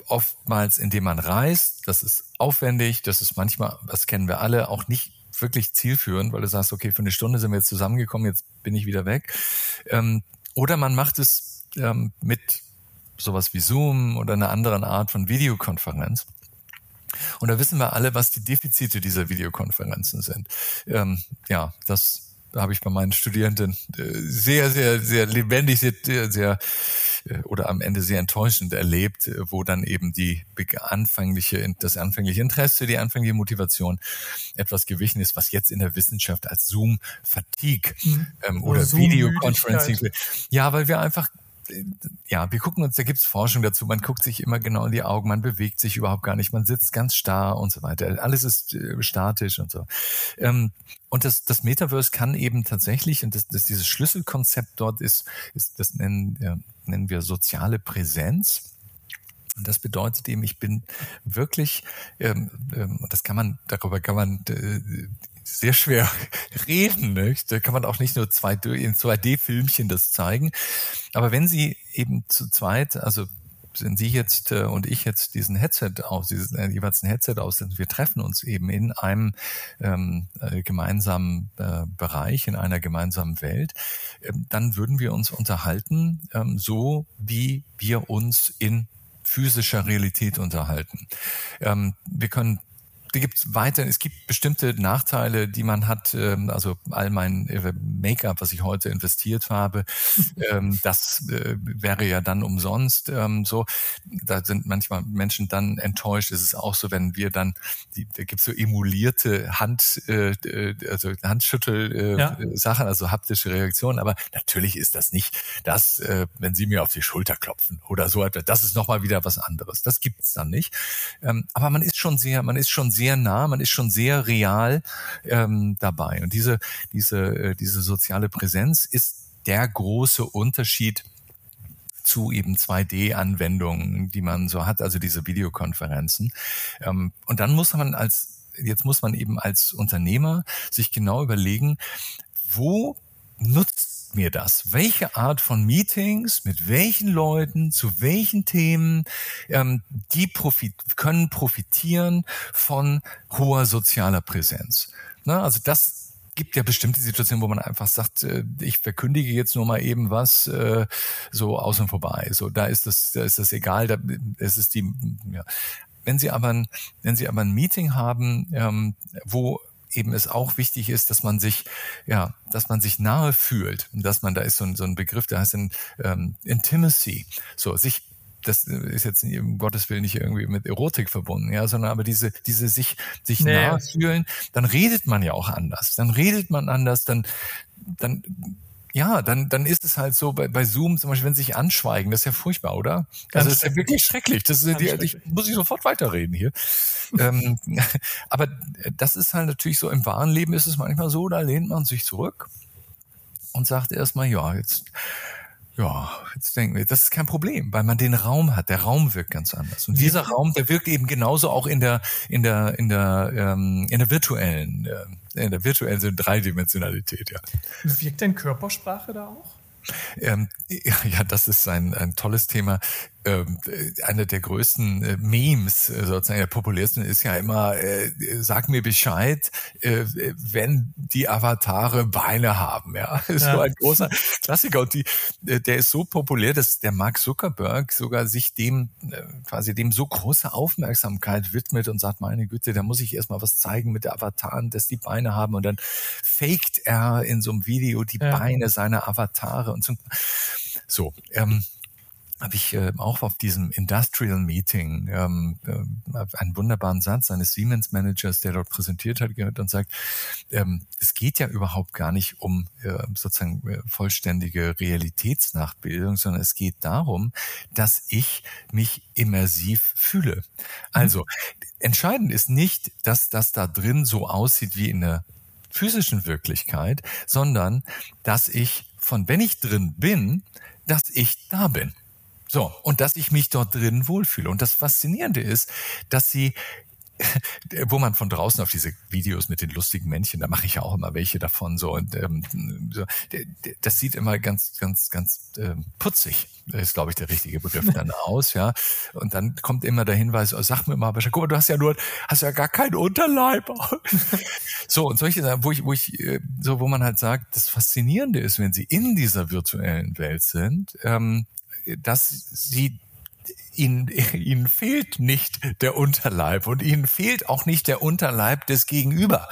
oftmals, indem man reist. Das ist aufwendig, das ist manchmal, das kennen wir alle, auch nicht wirklich zielführend, weil du sagst, okay, für eine Stunde sind wir jetzt zusammengekommen, jetzt bin ich wieder weg. Ähm, oder man macht es ähm, mit sowas wie Zoom oder einer anderen Art von Videokonferenz. Und da wissen wir alle, was die Defizite dieser Videokonferenzen sind. Ähm, ja, das habe ich bei meinen Studierenden äh, sehr, sehr, sehr lebendig, sehr, sehr äh, oder am Ende sehr enttäuschend erlebt, äh, wo dann eben die anfängliche, das anfängliche Interesse, die anfängliche Motivation etwas gewichen ist, was jetzt in der Wissenschaft als Zoom-Fatigue mhm. ähm, oder, oder Videoconferencing, ja, weil wir einfach ja, wir gucken uns, da gibt's Forschung dazu, man guckt sich immer genau in die Augen, man bewegt sich überhaupt gar nicht, man sitzt ganz starr und so weiter. Alles ist äh, statisch und so. Ähm, und das, das Metaverse kann eben tatsächlich, und das, das dieses Schlüsselkonzept dort ist, ist das nennen, ja, nennen wir soziale Präsenz. Und das bedeutet eben, ich bin wirklich, ähm, ähm, das kann man, darüber kann man äh, sehr schwer [LAUGHS] reden. Ne? Da kann man auch nicht nur zwei, in 2D-Filmchen das zeigen. Aber wenn Sie eben zu zweit, also wenn Sie jetzt äh, und ich jetzt diesen Headset aus, dieses äh, jeweils ein Headset aussetzen, wir treffen uns eben in einem ähm, äh, gemeinsamen äh, Bereich, in einer gemeinsamen Welt, äh, dann würden wir uns unterhalten, ähm, so wie wir uns in physischer Realität unterhalten. Ähm, wir können da gibt's weiter, es gibt bestimmte Nachteile, die man hat. Ähm, also all mein äh, Make-up, was ich heute investiert habe, [LAUGHS] ähm, das äh, wäre ja dann umsonst. Ähm, so, da sind manchmal Menschen dann enttäuscht. Es ist auch so, wenn wir dann, die, da gibt's so emulierte Hand, äh, also Handschüttel ja. Sachen, also haptische Reaktionen. Aber natürlich ist das nicht das, wenn Sie mir auf die Schulter klopfen oder so etwas. Das ist nochmal wieder was anderes. Das gibt's dann nicht. aber man ist schon sehr, man ist schon sehr sehr nah, man ist schon sehr real ähm, dabei. Und diese, diese, äh, diese soziale Präsenz ist der große Unterschied zu eben 2D-Anwendungen, die man so hat, also diese Videokonferenzen. Ähm, und dann muss man als, jetzt muss man eben als Unternehmer sich genau überlegen, wo nutzt mir das? Welche Art von Meetings, mit welchen Leuten, zu welchen Themen, ähm, die profit können profitieren von hoher sozialer Präsenz. Na, also das gibt ja bestimmte Situationen, wo man einfach sagt, äh, ich verkündige jetzt nur mal eben was äh, so aus und vorbei. So, da ist das, da ist das egal, da ist es die, ja. Wenn Sie aber ein, wenn Sie aber ein Meeting haben, ähm, wo eben es auch wichtig ist, dass man sich, ja, dass man sich nahe fühlt. Dass man, da ist so ein, so ein Begriff, der heißt in, ähm, Intimacy. So, sich das ist jetzt um Gottes Willen nicht irgendwie mit Erotik verbunden, ja, sondern aber diese, diese sich, sich nee. nahe fühlen, dann redet man ja auch anders. Dann redet man anders, dann, dann ja, dann, dann ist es halt so bei, bei Zoom zum Beispiel, wenn sie sich anschweigen, das ist ja furchtbar, oder? Ganz also das ist ja wirklich schrecklich. Das ist, die, ich muss ich sofort weiterreden hier. ähm, [LAUGHS] aber das ist halt natürlich so, im wahren Leben ist es manchmal so, da lehnt man sich zurück und sagt erstmal, ja, jetzt ja, jetzt denken wir, das ist kein Problem, weil man den Raum hat. Der Raum wirkt ganz anders. Und dieser Raum, der wirkt eben genauso auch in der in der in der ähm, in der virtuellen äh, in der virtuellen Dreidimensionalität. Ja. Wirkt denn Körpersprache da auch? Ähm, ja, das ist ein, ein tolles Thema einer der größten äh, Memes, äh, sozusagen der populärsten, ist ja immer, äh, sag mir Bescheid, äh, wenn die Avatare Beine haben. Ja, [LAUGHS] ist ja. so ein großer Klassiker. Und die, äh, der ist so populär, dass der Mark Zuckerberg sogar sich dem, äh, quasi dem so große Aufmerksamkeit widmet und sagt, meine Güte, da muss ich erstmal was zeigen mit der Avataren, dass die Beine haben. Und dann faked er in so einem Video die ja. Beine seiner Avatare und so. So, ähm, habe ich äh, auch auf diesem Industrial Meeting ähm, äh, einen wunderbaren Satz eines Siemens-Managers, der dort präsentiert hat, gehört und sagt, ähm, es geht ja überhaupt gar nicht um äh, sozusagen äh, vollständige Realitätsnachbildung, sondern es geht darum, dass ich mich immersiv fühle. Also entscheidend ist nicht, dass das da drin so aussieht wie in der physischen Wirklichkeit, sondern dass ich von wenn ich drin bin, dass ich da bin. So, und dass ich mich dort drin wohlfühle. Und das Faszinierende ist, dass sie [LAUGHS] wo man von draußen auf diese Videos mit den lustigen Männchen, da mache ich ja auch immer welche davon so und ähm, so, das sieht immer ganz, ganz, ganz ähm, putzig, ist glaube ich der richtige Begriff [LAUGHS] dann aus, ja. Und dann kommt immer der Hinweis, oh, sag mir mal, guck mal, du hast ja nur, hast ja gar keinen Unterleib. [LAUGHS] so und solche Sachen, wo ich, wo ich, äh, so wo man halt sagt, das Faszinierende ist, wenn sie in dieser virtuellen Welt sind, ähm, dass sie ihnen, ihnen fehlt nicht der Unterleib und ihnen fehlt auch nicht der Unterleib des Gegenüber.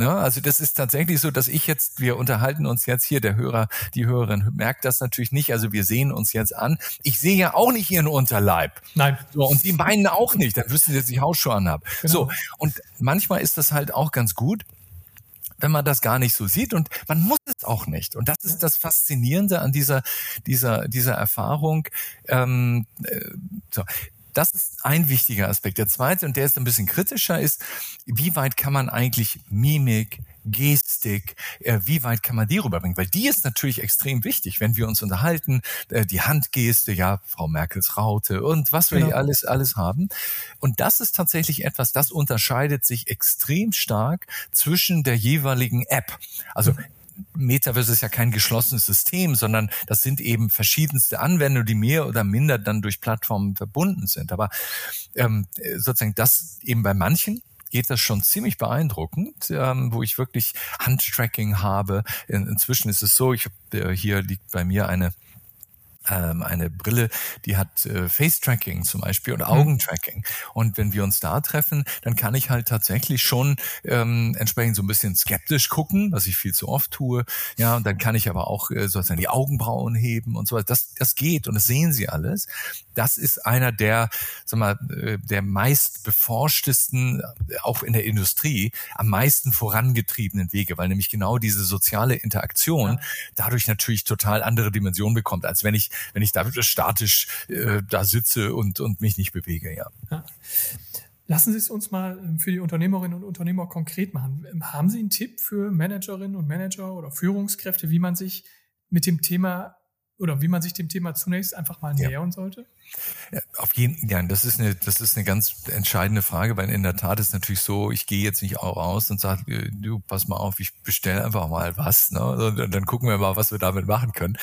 Ne? Also das ist tatsächlich so, dass ich jetzt, wir unterhalten uns jetzt hier, der Hörer, die Hörerin merkt das natürlich nicht, also wir sehen uns jetzt an. Ich sehe ja auch nicht ihren Unterleib. Nein. So, und die meinen auch nicht, dann wüssten sie, dass ich Hausschuhe anhabe. Genau. So, und manchmal ist das halt auch ganz gut, wenn man das gar nicht so sieht und man muss es auch nicht. Und das ist das Faszinierende an dieser, dieser, dieser Erfahrung. Ähm, äh, so. Das ist ein wichtiger Aspekt. Der zweite, und der ist ein bisschen kritischer, ist, wie weit kann man eigentlich Mimik, Gestik, äh, wie weit kann man die rüberbringen? Weil die ist natürlich extrem wichtig, wenn wir uns unterhalten, äh, die Handgeste, ja, Frau Merkels Raute und was wir genau. alles, alles haben. Und das ist tatsächlich etwas, das unterscheidet sich extrem stark zwischen der jeweiligen App. Also Metaverse ist ja kein geschlossenes System, sondern das sind eben verschiedenste Anwendungen, die mehr oder minder dann durch Plattformen verbunden sind. Aber ähm, sozusagen das eben bei manchen geht das schon ziemlich beeindruckend, ähm, wo ich wirklich Handtracking habe. In, inzwischen ist es so, ich hab, äh, hier liegt bei mir eine ähm, eine Brille, die hat äh, Face-Tracking zum Beispiel oder mhm. Augentracking. Und wenn wir uns da treffen, dann kann ich halt tatsächlich schon ähm, entsprechend so ein bisschen skeptisch gucken, was ich viel zu oft tue. Ja, und dann kann ich aber auch äh, sozusagen die Augenbrauen heben und so weiter. Das, das geht und das sehen Sie alles. Das ist einer der, sag mal, äh, der meist beforschtesten, äh, auch in der Industrie, am meisten vorangetriebenen Wege, weil nämlich genau diese soziale Interaktion ja. dadurch natürlich total andere Dimensionen bekommt, als wenn ich wenn ich da statisch äh, da sitze und, und mich nicht bewege, ja. ja. Lassen Sie es uns mal ähm, für die Unternehmerinnen und Unternehmer konkret machen. Ähm, haben Sie einen Tipp für Managerinnen und Manager oder Führungskräfte, wie man sich mit dem Thema oder wie man sich dem Thema zunächst einfach mal nähern ja. sollte? Ja, auf jeden ja, das ist eine, das ist eine ganz entscheidende Frage, weil in der Tat ist natürlich so, ich gehe jetzt nicht auch raus und sage, äh, du, pass mal auf, ich bestelle einfach mal was, ne? Und dann gucken wir mal, was wir damit machen können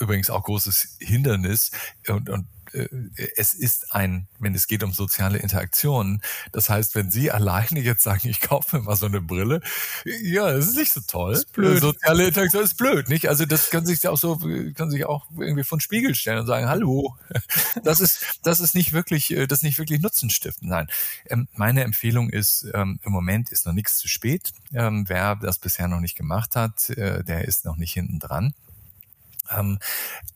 übrigens auch großes Hindernis und, und äh, es ist ein, wenn es geht um soziale Interaktionen, das heißt, wenn Sie [LAUGHS] alleine jetzt sagen, ich kaufe mir mal so eine Brille, ja, das ist nicht so toll. ist blöd. Soziale Interaktion ist blöd, nicht? Also das kann sich auch so, kann sich auch irgendwie von Spiegel stellen und sagen, hallo, [LAUGHS] das ist, das ist nicht wirklich, äh, das ist nicht wirklich Nutzenstiften. Nein, ähm, meine Empfehlung ist, ähm, im Moment ist noch nichts zu spät. Ähm, wer das bisher noch nicht gemacht hat, äh, der ist noch nicht hinten dran. Ähm,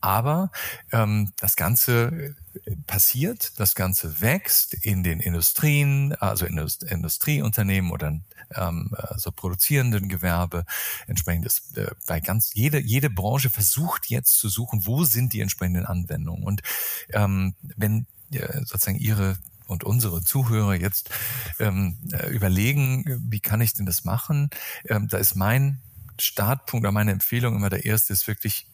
aber ähm, das Ganze äh, passiert, das Ganze wächst in den Industrien, also Indust Industrieunternehmen oder ähm, also produzierenden Gewerbe. Entsprechend ist äh, bei ganz jede jede Branche versucht jetzt zu suchen, wo sind die entsprechenden Anwendungen. Und ähm, wenn äh, sozusagen ihre und unsere Zuhörer jetzt ähm, äh, überlegen, wie kann ich denn das machen? Ähm, da ist mein Startpunkt oder meine Empfehlung immer der erste ist wirklich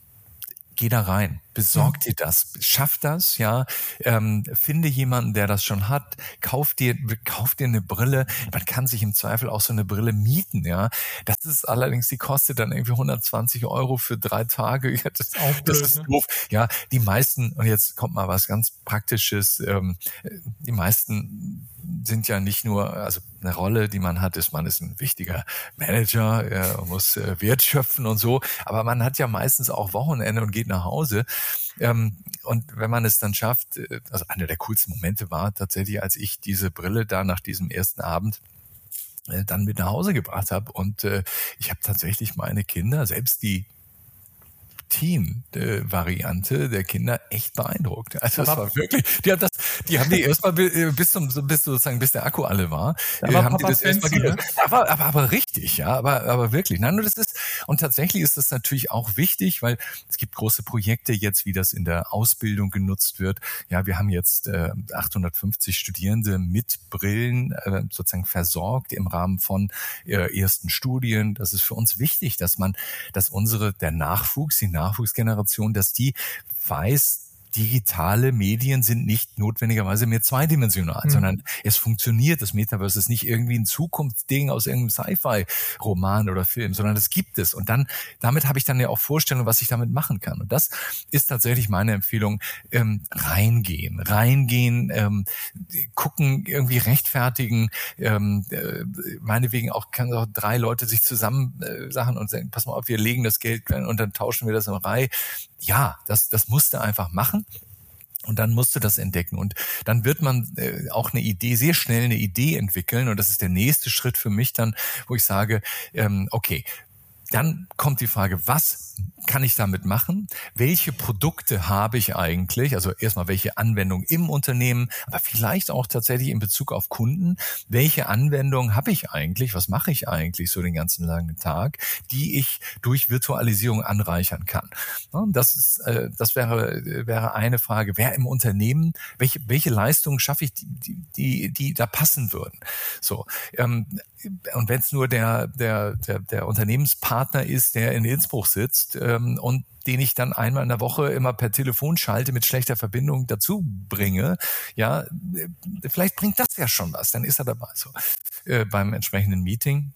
geh da rein, besorg dir das, schaff das, ja, ähm, finde jemanden, der das schon hat, kauf dir, kauf dir eine Brille. Man kann sich im Zweifel auch so eine Brille mieten, ja. Das ist allerdings, die kostet dann irgendwie 120 Euro für drei Tage. [LAUGHS] Ja, das, auch blöd, das ist ne? doof. Ja, die meisten, und jetzt kommt mal was ganz Praktisches, ähm, die meisten sind ja nicht nur, also eine Rolle, die man hat, ist, man ist ein wichtiger Manager, er muss äh, Wert schöpfen und so, aber man hat ja meistens auch Wochenende und geht nach Hause. Ähm, und wenn man es dann schafft, äh, also einer der coolsten Momente war tatsächlich, als ich diese Brille da nach diesem ersten Abend äh, dann mit nach Hause gebracht habe. Und äh, ich habe tatsächlich meine Kinder, selbst die Teen-Variante der Kinder echt beeindruckt. Also das war wirklich, die haben das, die haben die erstmal äh, bis zum, bis sozusagen, bis der Akku alle war, da war haben Papa die das erstmal ne? aber, aber, aber richtig, ja, aber, aber wirklich. Nein, nur das ist, und tatsächlich ist das natürlich auch wichtig, weil es gibt große Projekte jetzt, wie das in der Ausbildung genutzt wird. Ja, wir haben jetzt äh, 850 Studierende mit Brillen äh, sozusagen versorgt im Rahmen von äh, ersten Studien. Das ist für uns wichtig, dass man, dass unsere, der Nachwuchs, die Nachwuchsgeneration, dass die weiß, digitale Medien sind nicht notwendigerweise mehr zweidimensional, Mhm. sondern es funktioniert. Das Metaverse ist nicht irgendwie ein Zukunftsding aus irgendeinem Sci-Fi-Roman oder Film, sondern das gibt es. Und dann, damit habe ich dann ja auch Vorstellungen, was ich damit machen kann. Und das ist tatsächlich meine Empfehlung. Ähm, reingehen, reingehen, ähm, gucken, irgendwie rechtfertigen. Ähm, äh, meinetwegen auch kann auch drei Leute sich zusammen äh, Sachen und sagen, pass mal auf, wir legen das Geld und dann tauschen wir das in Reihe. Ja, das, das musste einfach machen. Und dann musst du das entdecken. Und dann wird man äh, auch eine Idee, sehr schnell eine Idee entwickeln. Und das ist der nächste Schritt für mich dann, wo ich sage, ähm, okay, dann kommt die Frage, was kann ich damit machen? Welche Produkte habe ich eigentlich? Also erstmal, welche Anwendung im Unternehmen, aber vielleicht auch tatsächlich in Bezug auf Kunden. Welche Anwendung habe ich eigentlich? Was mache ich eigentlich so den ganzen langen Tag, die ich durch Virtualisierung anreichern kann? Das ist, äh, das wäre, wäre eine Frage. Wer im Unternehmen, welche, welche Leistungen schaffe ich, die, die, die da passen würden? So, ähm, und wenn es nur der, der, der, der Unternehmenspartner ist, der in Innsbruck sitzt ähm, und den ich dann einmal in der Woche immer per Telefon schalte mit schlechter Verbindung dazu bringe, ja, äh, vielleicht bringt das ja schon was, dann ist er dabei so äh, beim entsprechenden Meeting.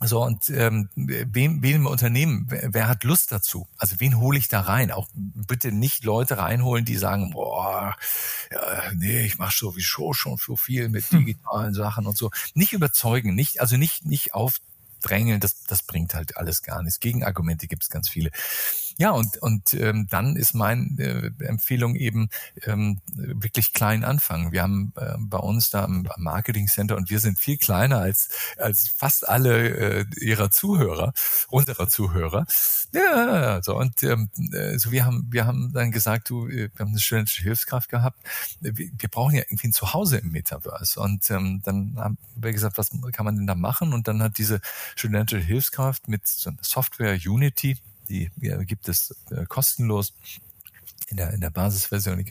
So, und ähm, wem, wen im Unternehmen, wer, wer hat Lust dazu? Also wen hole ich da rein? Auch bitte nicht Leute reinholen, die sagen, boah, ja, nee, ich mache sowieso schon so viel mit digitalen Sachen und so. Nicht überzeugen, nicht, also nicht, nicht aufdrängeln, das, das bringt halt alles gar nichts. Gegenargumente gibt es ganz viele. Ja, und, und ähm, dann ist meine äh, Empfehlung eben ähm, wirklich klein anfangen. Wir haben äh, bei uns da am, Marketing Center und wir sind viel kleiner als, als fast alle äh, ihrer Zuhörer, unserer Zuhörer. Ja, so und ähm, äh, so wir haben wir haben dann gesagt, du, wir haben eine studentische Hilfskraft gehabt. Wir, wir brauchen ja irgendwie ein Zuhause im Metaverse und ähm, dann haben wir gesagt, was kann man denn da machen? Und dann hat diese studentische Hilfskraft mit so einer Software Unity die gibt es äh, kostenlos in der, in der Basisversion.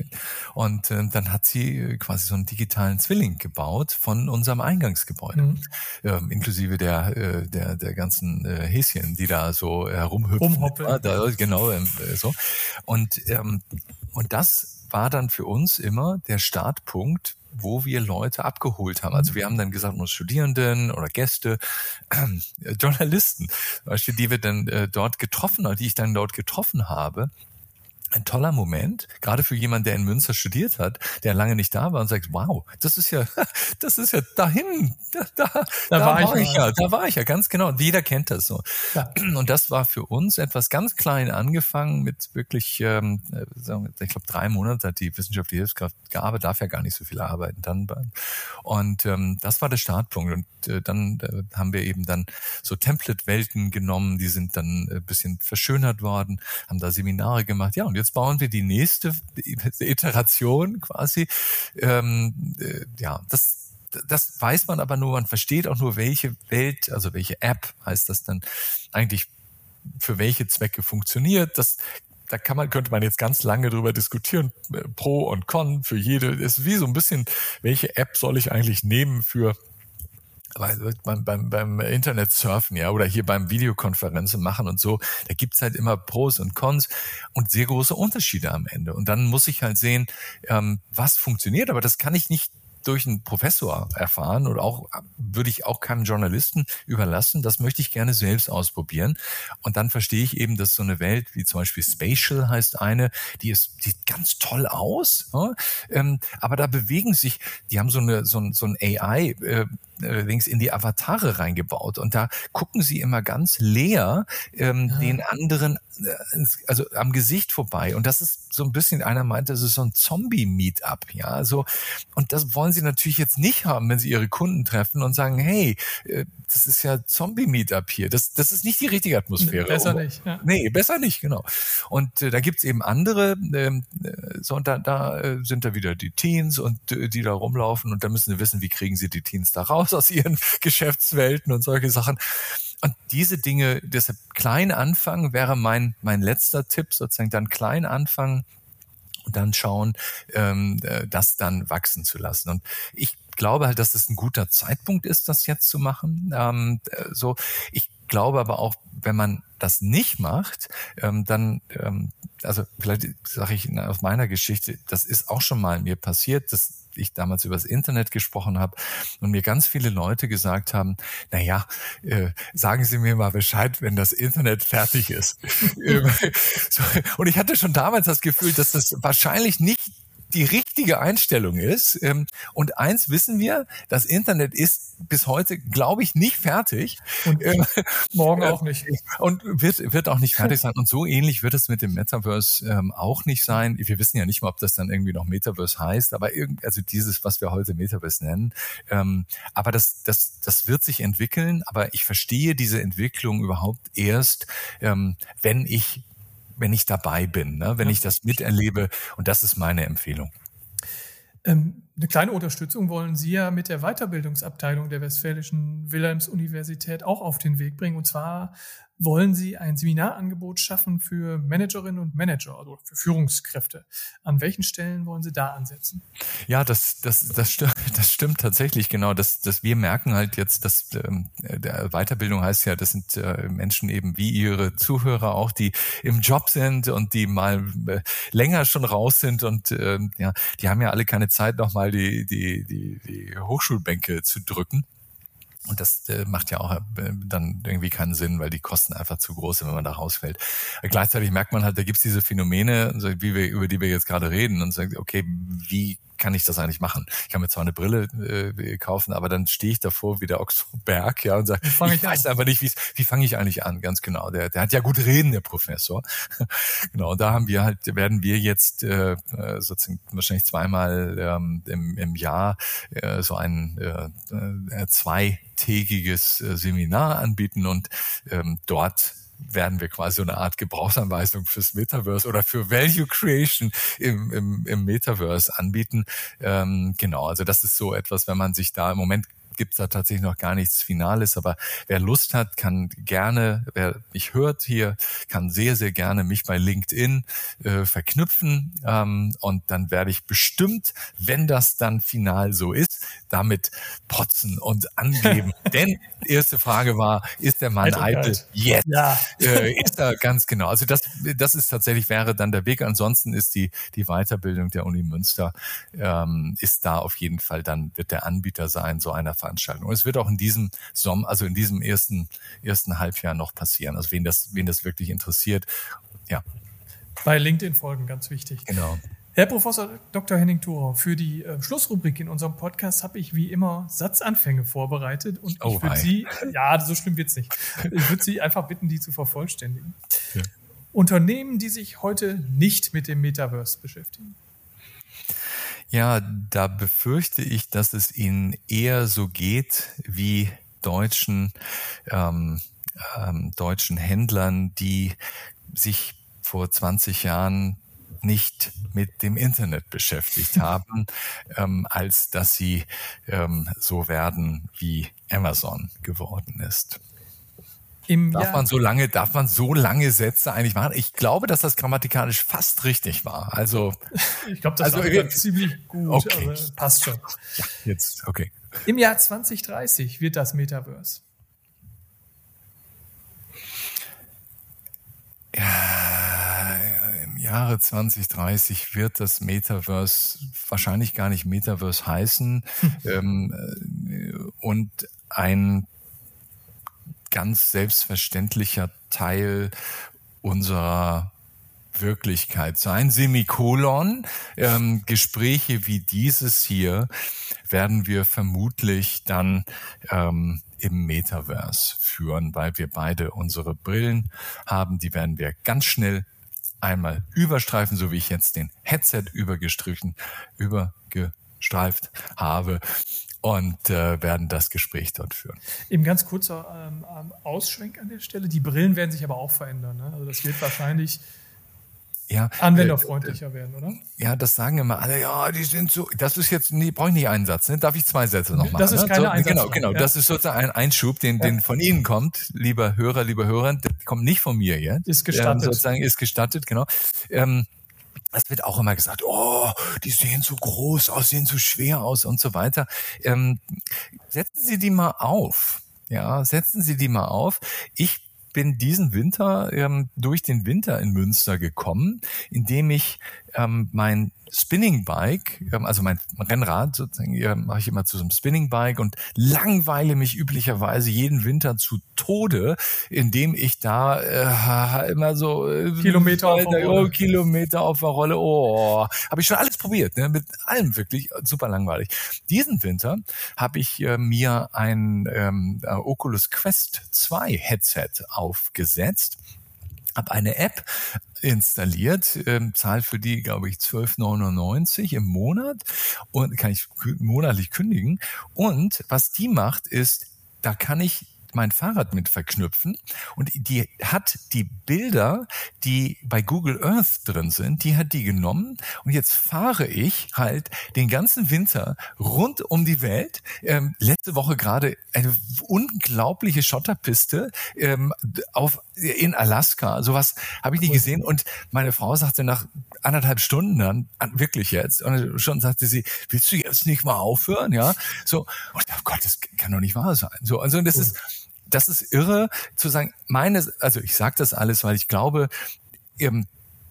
Und äh, dann hat sie äh, quasi so einen digitalen Zwilling gebaut von unserem Eingangsgebäude, Mhm. ähm, inklusive der, äh, der, der ganzen äh, Häschen, die da so herumhüpfen. Rumhoppeln. Ja, da, genau, ähm, äh, so. Und, ähm, und das war dann für uns immer der Startpunkt, wo wir Leute abgeholt haben. Also wir haben dann gesagt, unsere Studierenden oder Gäste, äh, [CLEARS THROAT] Journalisten, zum Beispiel, die wir dann äh, dort getroffen haben, die ich dann dort getroffen habe, ein toller Moment, gerade für jemanden, der in Münster studiert hat, der lange nicht da war und sagt, wow, das ist ja, [LAUGHS] das ist ja dahin, da, da, da, war, ich, ja, da war ich ja, ganz genau. Und jeder kennt das so. Ja. [CLEARS THROAT] Und das war für uns etwas ganz klein angefangen mit wirklich, ähm, wir, ich glaube, drei Monate hat die wissenschaftliche Hilfskraft gearbeitet, darf ja gar nicht so viel arbeiten dann. Und ähm, das war der Startpunkt. Und äh, dann äh, haben wir eben dann so Template-Welten genommen, die sind dann ein bisschen verschönert worden, haben da Seminare gemacht. Ja, und jetzt bauen wir die nächste Iteration quasi. Ähm, äh, ja, das das weiß man aber nur, man versteht auch nur, welche Welt, also welche App heißt das dann eigentlich für welche Zwecke funktioniert. Das da kann man, könnte man jetzt ganz lange drüber diskutieren, Pro und Con für jede. Ist wie so ein bisschen, welche App soll ich eigentlich nehmen für beim, beim, beim Internet surfen, ja, oder hier beim Videokonferenzen machen und so, da gibt's halt immer Pros und Cons und sehr große Unterschiede am Ende. Und dann muss ich halt sehen, ähm, was funktioniert, aber das kann ich nicht durch einen Professor erfahren oder auch würde ich auch keinem Journalisten überlassen. Das möchte ich gerne selbst ausprobieren. Und dann verstehe ich eben, dass so eine Welt wie zum Beispiel Spatial heißt eine, die ist sieht ganz toll aus, ja? ähm, aber da bewegen sich, die haben so eine so ein, so ein AI äh, links in die Avatare reingebaut und da gucken sie immer ganz leer ähm, ja. den anderen äh, also am Gesicht vorbei und das ist so ein bisschen einer meint das ist so ein Zombie Meetup ja also und das wollen sie natürlich jetzt nicht haben wenn sie ihre Kunden treffen und sagen hey äh, das ist ja Zombie Meetup hier. Das das ist nicht die richtige Atmosphäre. Besser nicht ja. nee besser nicht genau. Und äh, da gibt's eben andere ähm, äh, so und da, da äh, sind da wieder die Teens und die da rumlaufen und da müssen sie wissen wie kriegen sie die Teens da raus aus ihren [LAUGHS] Geschäftswelten und solche Sachen. Und diese Dinge, deshalb klein anfangen wäre mein, mein letzter Tipp, sozusagen dann klein anfangen und dann schauen, ähm, äh, das dann wachsen zu lassen. Und ich glaube halt, dass es ein guter Zeitpunkt ist, das jetzt zu machen. Ähm, äh, so, ich glaube aber auch, wenn man das nicht macht, ähm, dann, ähm, also vielleicht sage ich aus meiner Geschichte, das ist auch schon mal mir passiert, dass ich damals über das Internet gesprochen habe und mir ganz viele Leute gesagt haben, na ja, äh, sagen Sie mir mal Bescheid, wenn das Internet fertig ist. [LAUGHS] Ähm, und ich hatte schon damals das Gefühl, dass das wahrscheinlich nicht die richtige Einstellung ist. Ähm, und eins wissen wir, das Internet ist bis heute, glaube ich, nicht fertig. Und ähm, morgen äh, auch nicht. Und wird, wird auch nicht fertig sein. Und so ähnlich wird es mit dem Metaverse ähm, auch nicht sein. Wir wissen ja nicht mal, ob das dann irgendwie noch Metaverse heißt, aber irgend, also dieses, was wir heute Metaverse nennen. Ähm, aber das, das, das wird sich entwickeln. Aber ich verstehe diese Entwicklung überhaupt erst, ähm, wenn ich wenn ich dabei bin, ne? wenn ja. ich das miterlebe. Und das ist meine Empfehlung. Ähm, eine kleine Unterstützung wollen Sie ja mit der Weiterbildungsabteilung der Westfälischen Wilhelms-Universität auch auf den Weg bringen. Und zwar wollen Sie ein Seminarangebot schaffen für Managerinnen und Manager, also für Führungskräfte. An welchen Stellen wollen Sie da ansetzen? Ja, das, das, das, stimmt, [LAUGHS] das stimmt tatsächlich, genau. Dass, dass wir merken halt jetzt, dass ähm, der Weiterbildung heißt ja, das sind äh, Menschen eben wie Ihre Zuhörer auch, die im Job sind und die mal äh, länger schon raus sind und äh, ja, die haben ja alle keine Zeit, nochmal die, die, die, die Hochschulbänke zu drücken. Und das äh, macht ja auch äh, dann irgendwie keinen Sinn, weil die Kosten einfach zu groß sind, wenn man da rausfällt. Gleichzeitig merkt man halt, da gibt's diese Phänomene, wie wir, über die wir jetzt gerade reden, und sagt, okay, wie kann ich das eigentlich machen? Ich kann mir zwar eine Brille äh, kaufen, aber dann stehe ich davor wie der Ochs Berg, ja, und sage, ich, ich weiß einfach nicht, wie fange ich eigentlich an? Ganz genau. Der, der hat ja gut reden, der Professor. [LAUGHS] genau, und da haben wir halt, werden wir jetzt äh, sozusagen wahrscheinlich zweimal ähm, im, im Jahr äh, so ein äh, äh zweitägiges äh, Seminar anbieten und ähm, dort werden wir quasi so eine Art Gebrauchsanweisung fürs Metaverse oder für Value Creation im, im, im Metaverse anbieten. Ähm, genau, also das ist so etwas, wenn man sich da im Moment gibt es da tatsächlich noch gar nichts Finales, aber wer Lust hat, kann gerne, wer mich hört hier, kann sehr, sehr gerne mich bei LinkedIn äh, verknüpfen ähm, und dann werde ich bestimmt, wenn das dann final so ist, damit potzen und angeben. [LAUGHS] Denn erste Frage war, ist der Mann eitel? Yes. Ja. Äh, ist er ganz genau. Also das, das ist tatsächlich wäre dann der Weg. Ansonsten ist die, die Weiterbildung der Uni Münster ähm, ist da auf jeden Fall dann wird der Anbieter sein so einer Veranstaltung. Und es wird auch in diesem Sommer, also in diesem ersten, ersten Halbjahr noch passieren. Also wen das, wen das wirklich interessiert, ja. Bei LinkedIn folgen, ganz wichtig. Genau. Herr Professor Dr. Henning Thurer, für die äh, Schlussrubrik in unserem Podcast habe ich wie immer Satzanfänge vorbereitet und oh, ich würde Sie, ja, so schlimm wird's nicht. Ich würde Sie einfach bitten, die zu vervollständigen. Ja. Unternehmen, die sich heute nicht mit dem Metaverse beschäftigen. Ja, da befürchte ich, dass es ihnen eher so geht wie deutschen, ähm, ähm, deutschen Händlern, die sich vor 20 Jahren nicht mit dem Internet beschäftigt [LAUGHS] haben, ähm, als dass sie ähm, so werden, wie Amazon geworden ist. Im darf Jahr man so lange, darf man so lange Sätze eigentlich machen? Ich glaube, dass das grammatikalisch fast richtig war. Also [LAUGHS] ich glaube, das also, war ziemlich gut. Okay. Passt schon. Ja, jetzt okay. Im Jahr 2030 wird das Metaverse. Ja, im Jahre 2030 wird das Metaverse wahrscheinlich gar nicht Metaverse heißen hm. [LAUGHS] ähm, äh, und ein ganz selbstverständlicher Teil unserer Wirklichkeit sein. Semikolon. Ähm, Gespräche wie dieses hier werden wir vermutlich dann ähm, im Metaverse führen, weil wir beide unsere Brillen haben. Die werden wir ganz schnell einmal überstreifen, so wie ich jetzt den Headset übergestrichen, übergestreift habe und äh, werden das Gespräch dort führen. Eben ganz kurzer ähm, ähm, Ausschwenk an der Stelle. Die Brillen werden sich aber auch verändern. Ne? Also das wird wahrscheinlich ja, anwenderfreundlicher äh, werden, oder? Ja, das sagen immer alle, ja, die sind so, das ist jetzt, nee, brauche ich nicht einen Satz, ne? darf ich zwei Sätze noch machen? Das ist keine ne? so, Genau, genau, ja. das ist sozusagen ein Einschub, den, ja. den von Ihnen kommt, lieber Hörer, lieber Hörer, der kommt nicht von mir jetzt. Ist gestattet. Ähm, sozusagen ist gestattet, genau. Ähm, es wird auch immer gesagt, oh, die sehen so groß aus, sehen so schwer aus und so weiter. Ähm, setzen Sie die mal auf. Ja, setzen Sie die mal auf. Ich bin diesen Winter ähm, durch den Winter in Münster gekommen, indem ich ähm, mein Spinning Bike, ähm, also mein Rennrad sozusagen, ja, mache ich immer zu so einem Spinning Bike und langweile mich üblicherweise jeden Winter zu Tode, indem ich da äh, immer so äh, Kilometer auf der Rolle. Oh, Kilometer auf der Rolle. Oh, habe ich schon alles probiert, ne? mit allem wirklich super langweilig. Diesen Winter habe ich äh, mir ein ähm, Oculus Quest 2 Headset aufgesetzt habe eine App installiert, ähm, zahl für die, glaube ich, 12,99 im Monat und kann ich monatlich kündigen. Und was die macht, ist, da kann ich mein Fahrrad mit verknüpfen und die hat die Bilder, die bei Google Earth drin sind, die hat die genommen und jetzt fahre ich halt den ganzen Winter rund um die Welt. Ähm, letzte Woche gerade eine unglaubliche Schotterpiste ähm, auf in Alaska. Sowas habe ich nicht gesehen und meine Frau sagte nach anderthalb Stunden dann wirklich jetzt und schon sagte sie, willst du jetzt nicht mal aufhören, ja? So und oh Gott, das kann doch nicht wahr sein. So also das ist das ist irre zu sagen, meine, also ich sage das alles, weil ich glaube, eben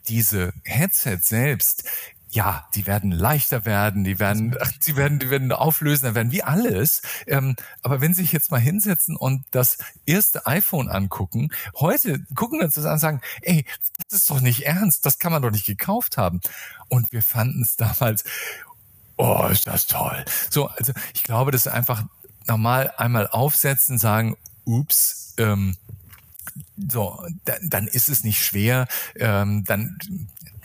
diese Headsets selbst, ja, die werden leichter werden, die werden, ach, [LAUGHS] die werden, die werden auflösen, werden wie alles. Ähm, aber wenn Sie sich jetzt mal hinsetzen und das erste iPhone angucken, heute gucken wir uns das an und sagen, ey, das ist doch nicht ernst, das kann man doch nicht gekauft haben. Und wir fanden es damals, oh, ist das toll. So, also ich glaube, das ist einfach normal einmal aufsetzen, sagen, ups, ähm, so, dann, dann ist es nicht schwer, ähm, dann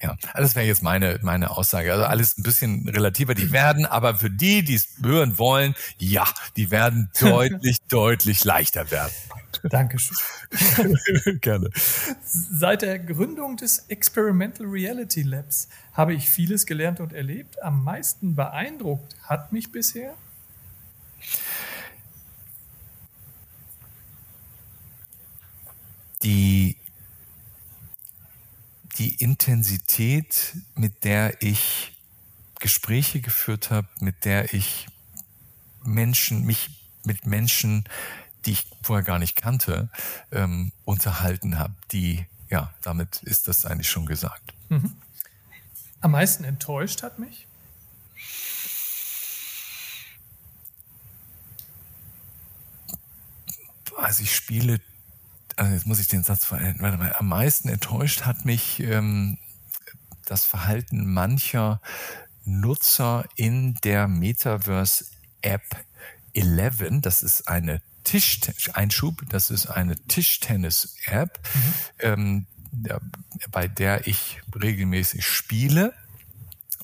ja, das wäre jetzt meine meine Aussage. Also alles ein bisschen relativer. Die werden, aber für die, die es hören wollen, ja, die werden [LAUGHS] deutlich, deutlich leichter werden. Dankeschön. [LAUGHS] Gerne. Seit der Gründung des Experimental Reality Labs habe ich vieles gelernt und erlebt. Am meisten beeindruckt hat mich bisher die, die Intensität, mit der ich Gespräche geführt habe, mit der ich Menschen, mich mit Menschen, die ich vorher gar nicht kannte, ähm, unterhalten habe, die, ja, damit ist das eigentlich schon gesagt. Mhm. Am meisten enttäuscht hat mich? Also ich spiele also jetzt muss ich den Satz verändern, warte mal, am meisten enttäuscht hat mich ähm, das Verhalten mancher Nutzer in der Metaverse App 11. Das ist eine Tisch Einschub, das ist eine Tischtennis-App, mhm. ähm, ja, bei der ich regelmäßig spiele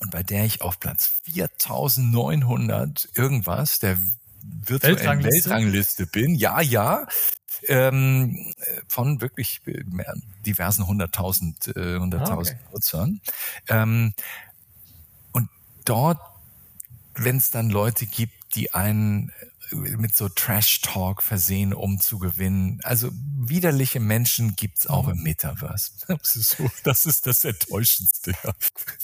und bei der ich auf Platz 4900 irgendwas der virtuellen Weltrangliste, Weltrangliste bin. Ja, ja ähm, von wirklich diversen hunderttausend, äh, hunderttausend ah, okay. Nutzern. Ähm, und dort, wenn es dann Leute gibt, die einen mit so Trash-Talk versehen, um zu gewinnen. Also widerliche Menschen gibt's auch im Metaverse. [LAUGHS] Das ist, so, das, ist das Enttäuschendste. Ja.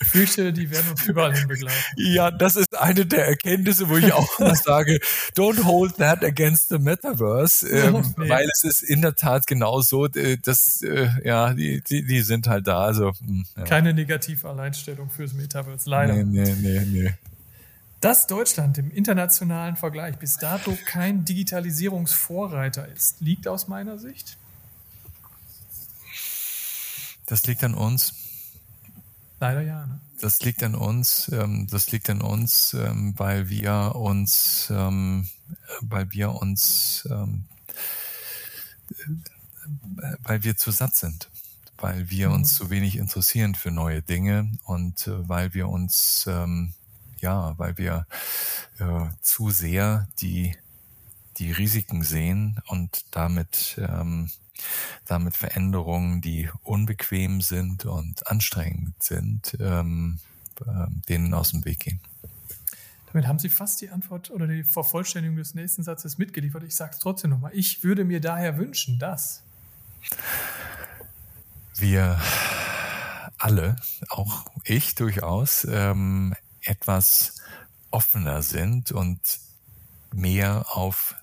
Fürchte, die werden uns überall hin begleiten. Ja, das ist eine der Erkenntnisse, wo ich auch [LAUGHS] immer sage, don't hold that against the Metaverse, [LAUGHS] ähm, nee. weil es ist in der Tat genau so, äh, dass, äh, ja, die, die, die sind halt da. Also, hm, ja. Keine negative Alleinstellung fürs Metaverse, leider. Nee, nee, nee, nee. Dass Deutschland im internationalen Vergleich bis dato kein Digitalisierungsvorreiter ist, liegt aus meiner Sicht? Das liegt an uns. Leider ja. Ne? Das liegt an uns. Ähm, das liegt an uns, ähm, weil wir uns, ähm, weil wir uns, ähm, äh, weil wir zu satt sind, weil wir mhm. uns zu wenig interessieren für neue Dinge und äh, weil wir uns, ähm, ja, weil wir äh, zu sehr die die Risiken sehen und damit ähm, damit Veränderungen, die unbequem sind und anstrengend sind, ähm, äh, denen aus dem Weg gehen. Damit haben Sie fast die Antwort oder die Vervollständigung des nächsten Satzes mitgeliefert. Ich sage es trotzdem nochmal. Ich würde mir daher wünschen, dass wir alle, auch ich durchaus, ähm, etwas offener sind und mehr auf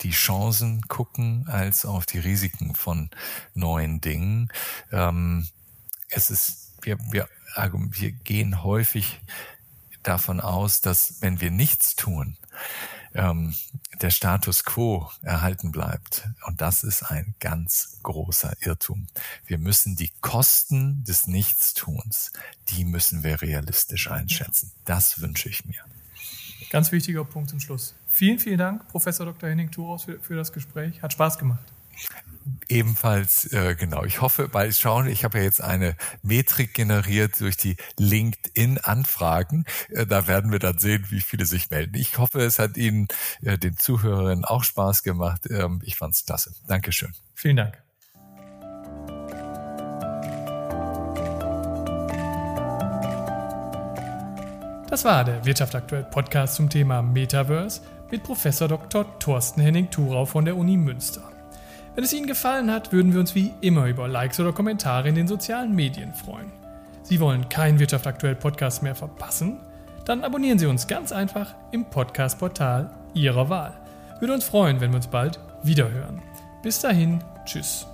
die Chancen gucken als auf die Risiken von neuen Dingen. Ähm, es ist, wir, wir, wir gehen häufig davon aus, dass wenn wir nichts tun, ähm, der Status quo erhalten bleibt. Und das ist ein ganz großer Irrtum. Wir müssen die Kosten des Nichtstuns, die müssen wir realistisch einschätzen. Das wünsche ich mir. Ganz wichtiger Punkt zum Schluss. Vielen, vielen Dank, Professor Dr. Henning Thuros, für, für das Gespräch. Hat Spaß gemacht. Ebenfalls, äh, genau. Ich hoffe, weil schauen, ich habe ja jetzt eine Metrik generiert durch die LinkedIn-Anfragen. Äh, da werden wir dann sehen, wie viele sich melden. Ich hoffe, es hat Ihnen, äh, den Zuhörerinnen, auch Spaß gemacht. Ähm, ich fand es klasse. Dankeschön. Vielen Dank. Das war der Wirtschaft aktuell Podcast zum Thema Metaverse mit Professor Dr. Thorsten Henning Thurau von der Uni Münster. Wenn es Ihnen gefallen hat, würden wir uns wie immer über Likes oder Kommentare in den sozialen Medien freuen. Sie wollen keinen Wirtschaft aktuell Podcast mehr verpassen? Dann abonnieren Sie uns ganz einfach im Podcast-Portal Ihrer Wahl. Würde uns freuen, wenn wir uns bald wiederhören. Bis dahin, tschüss.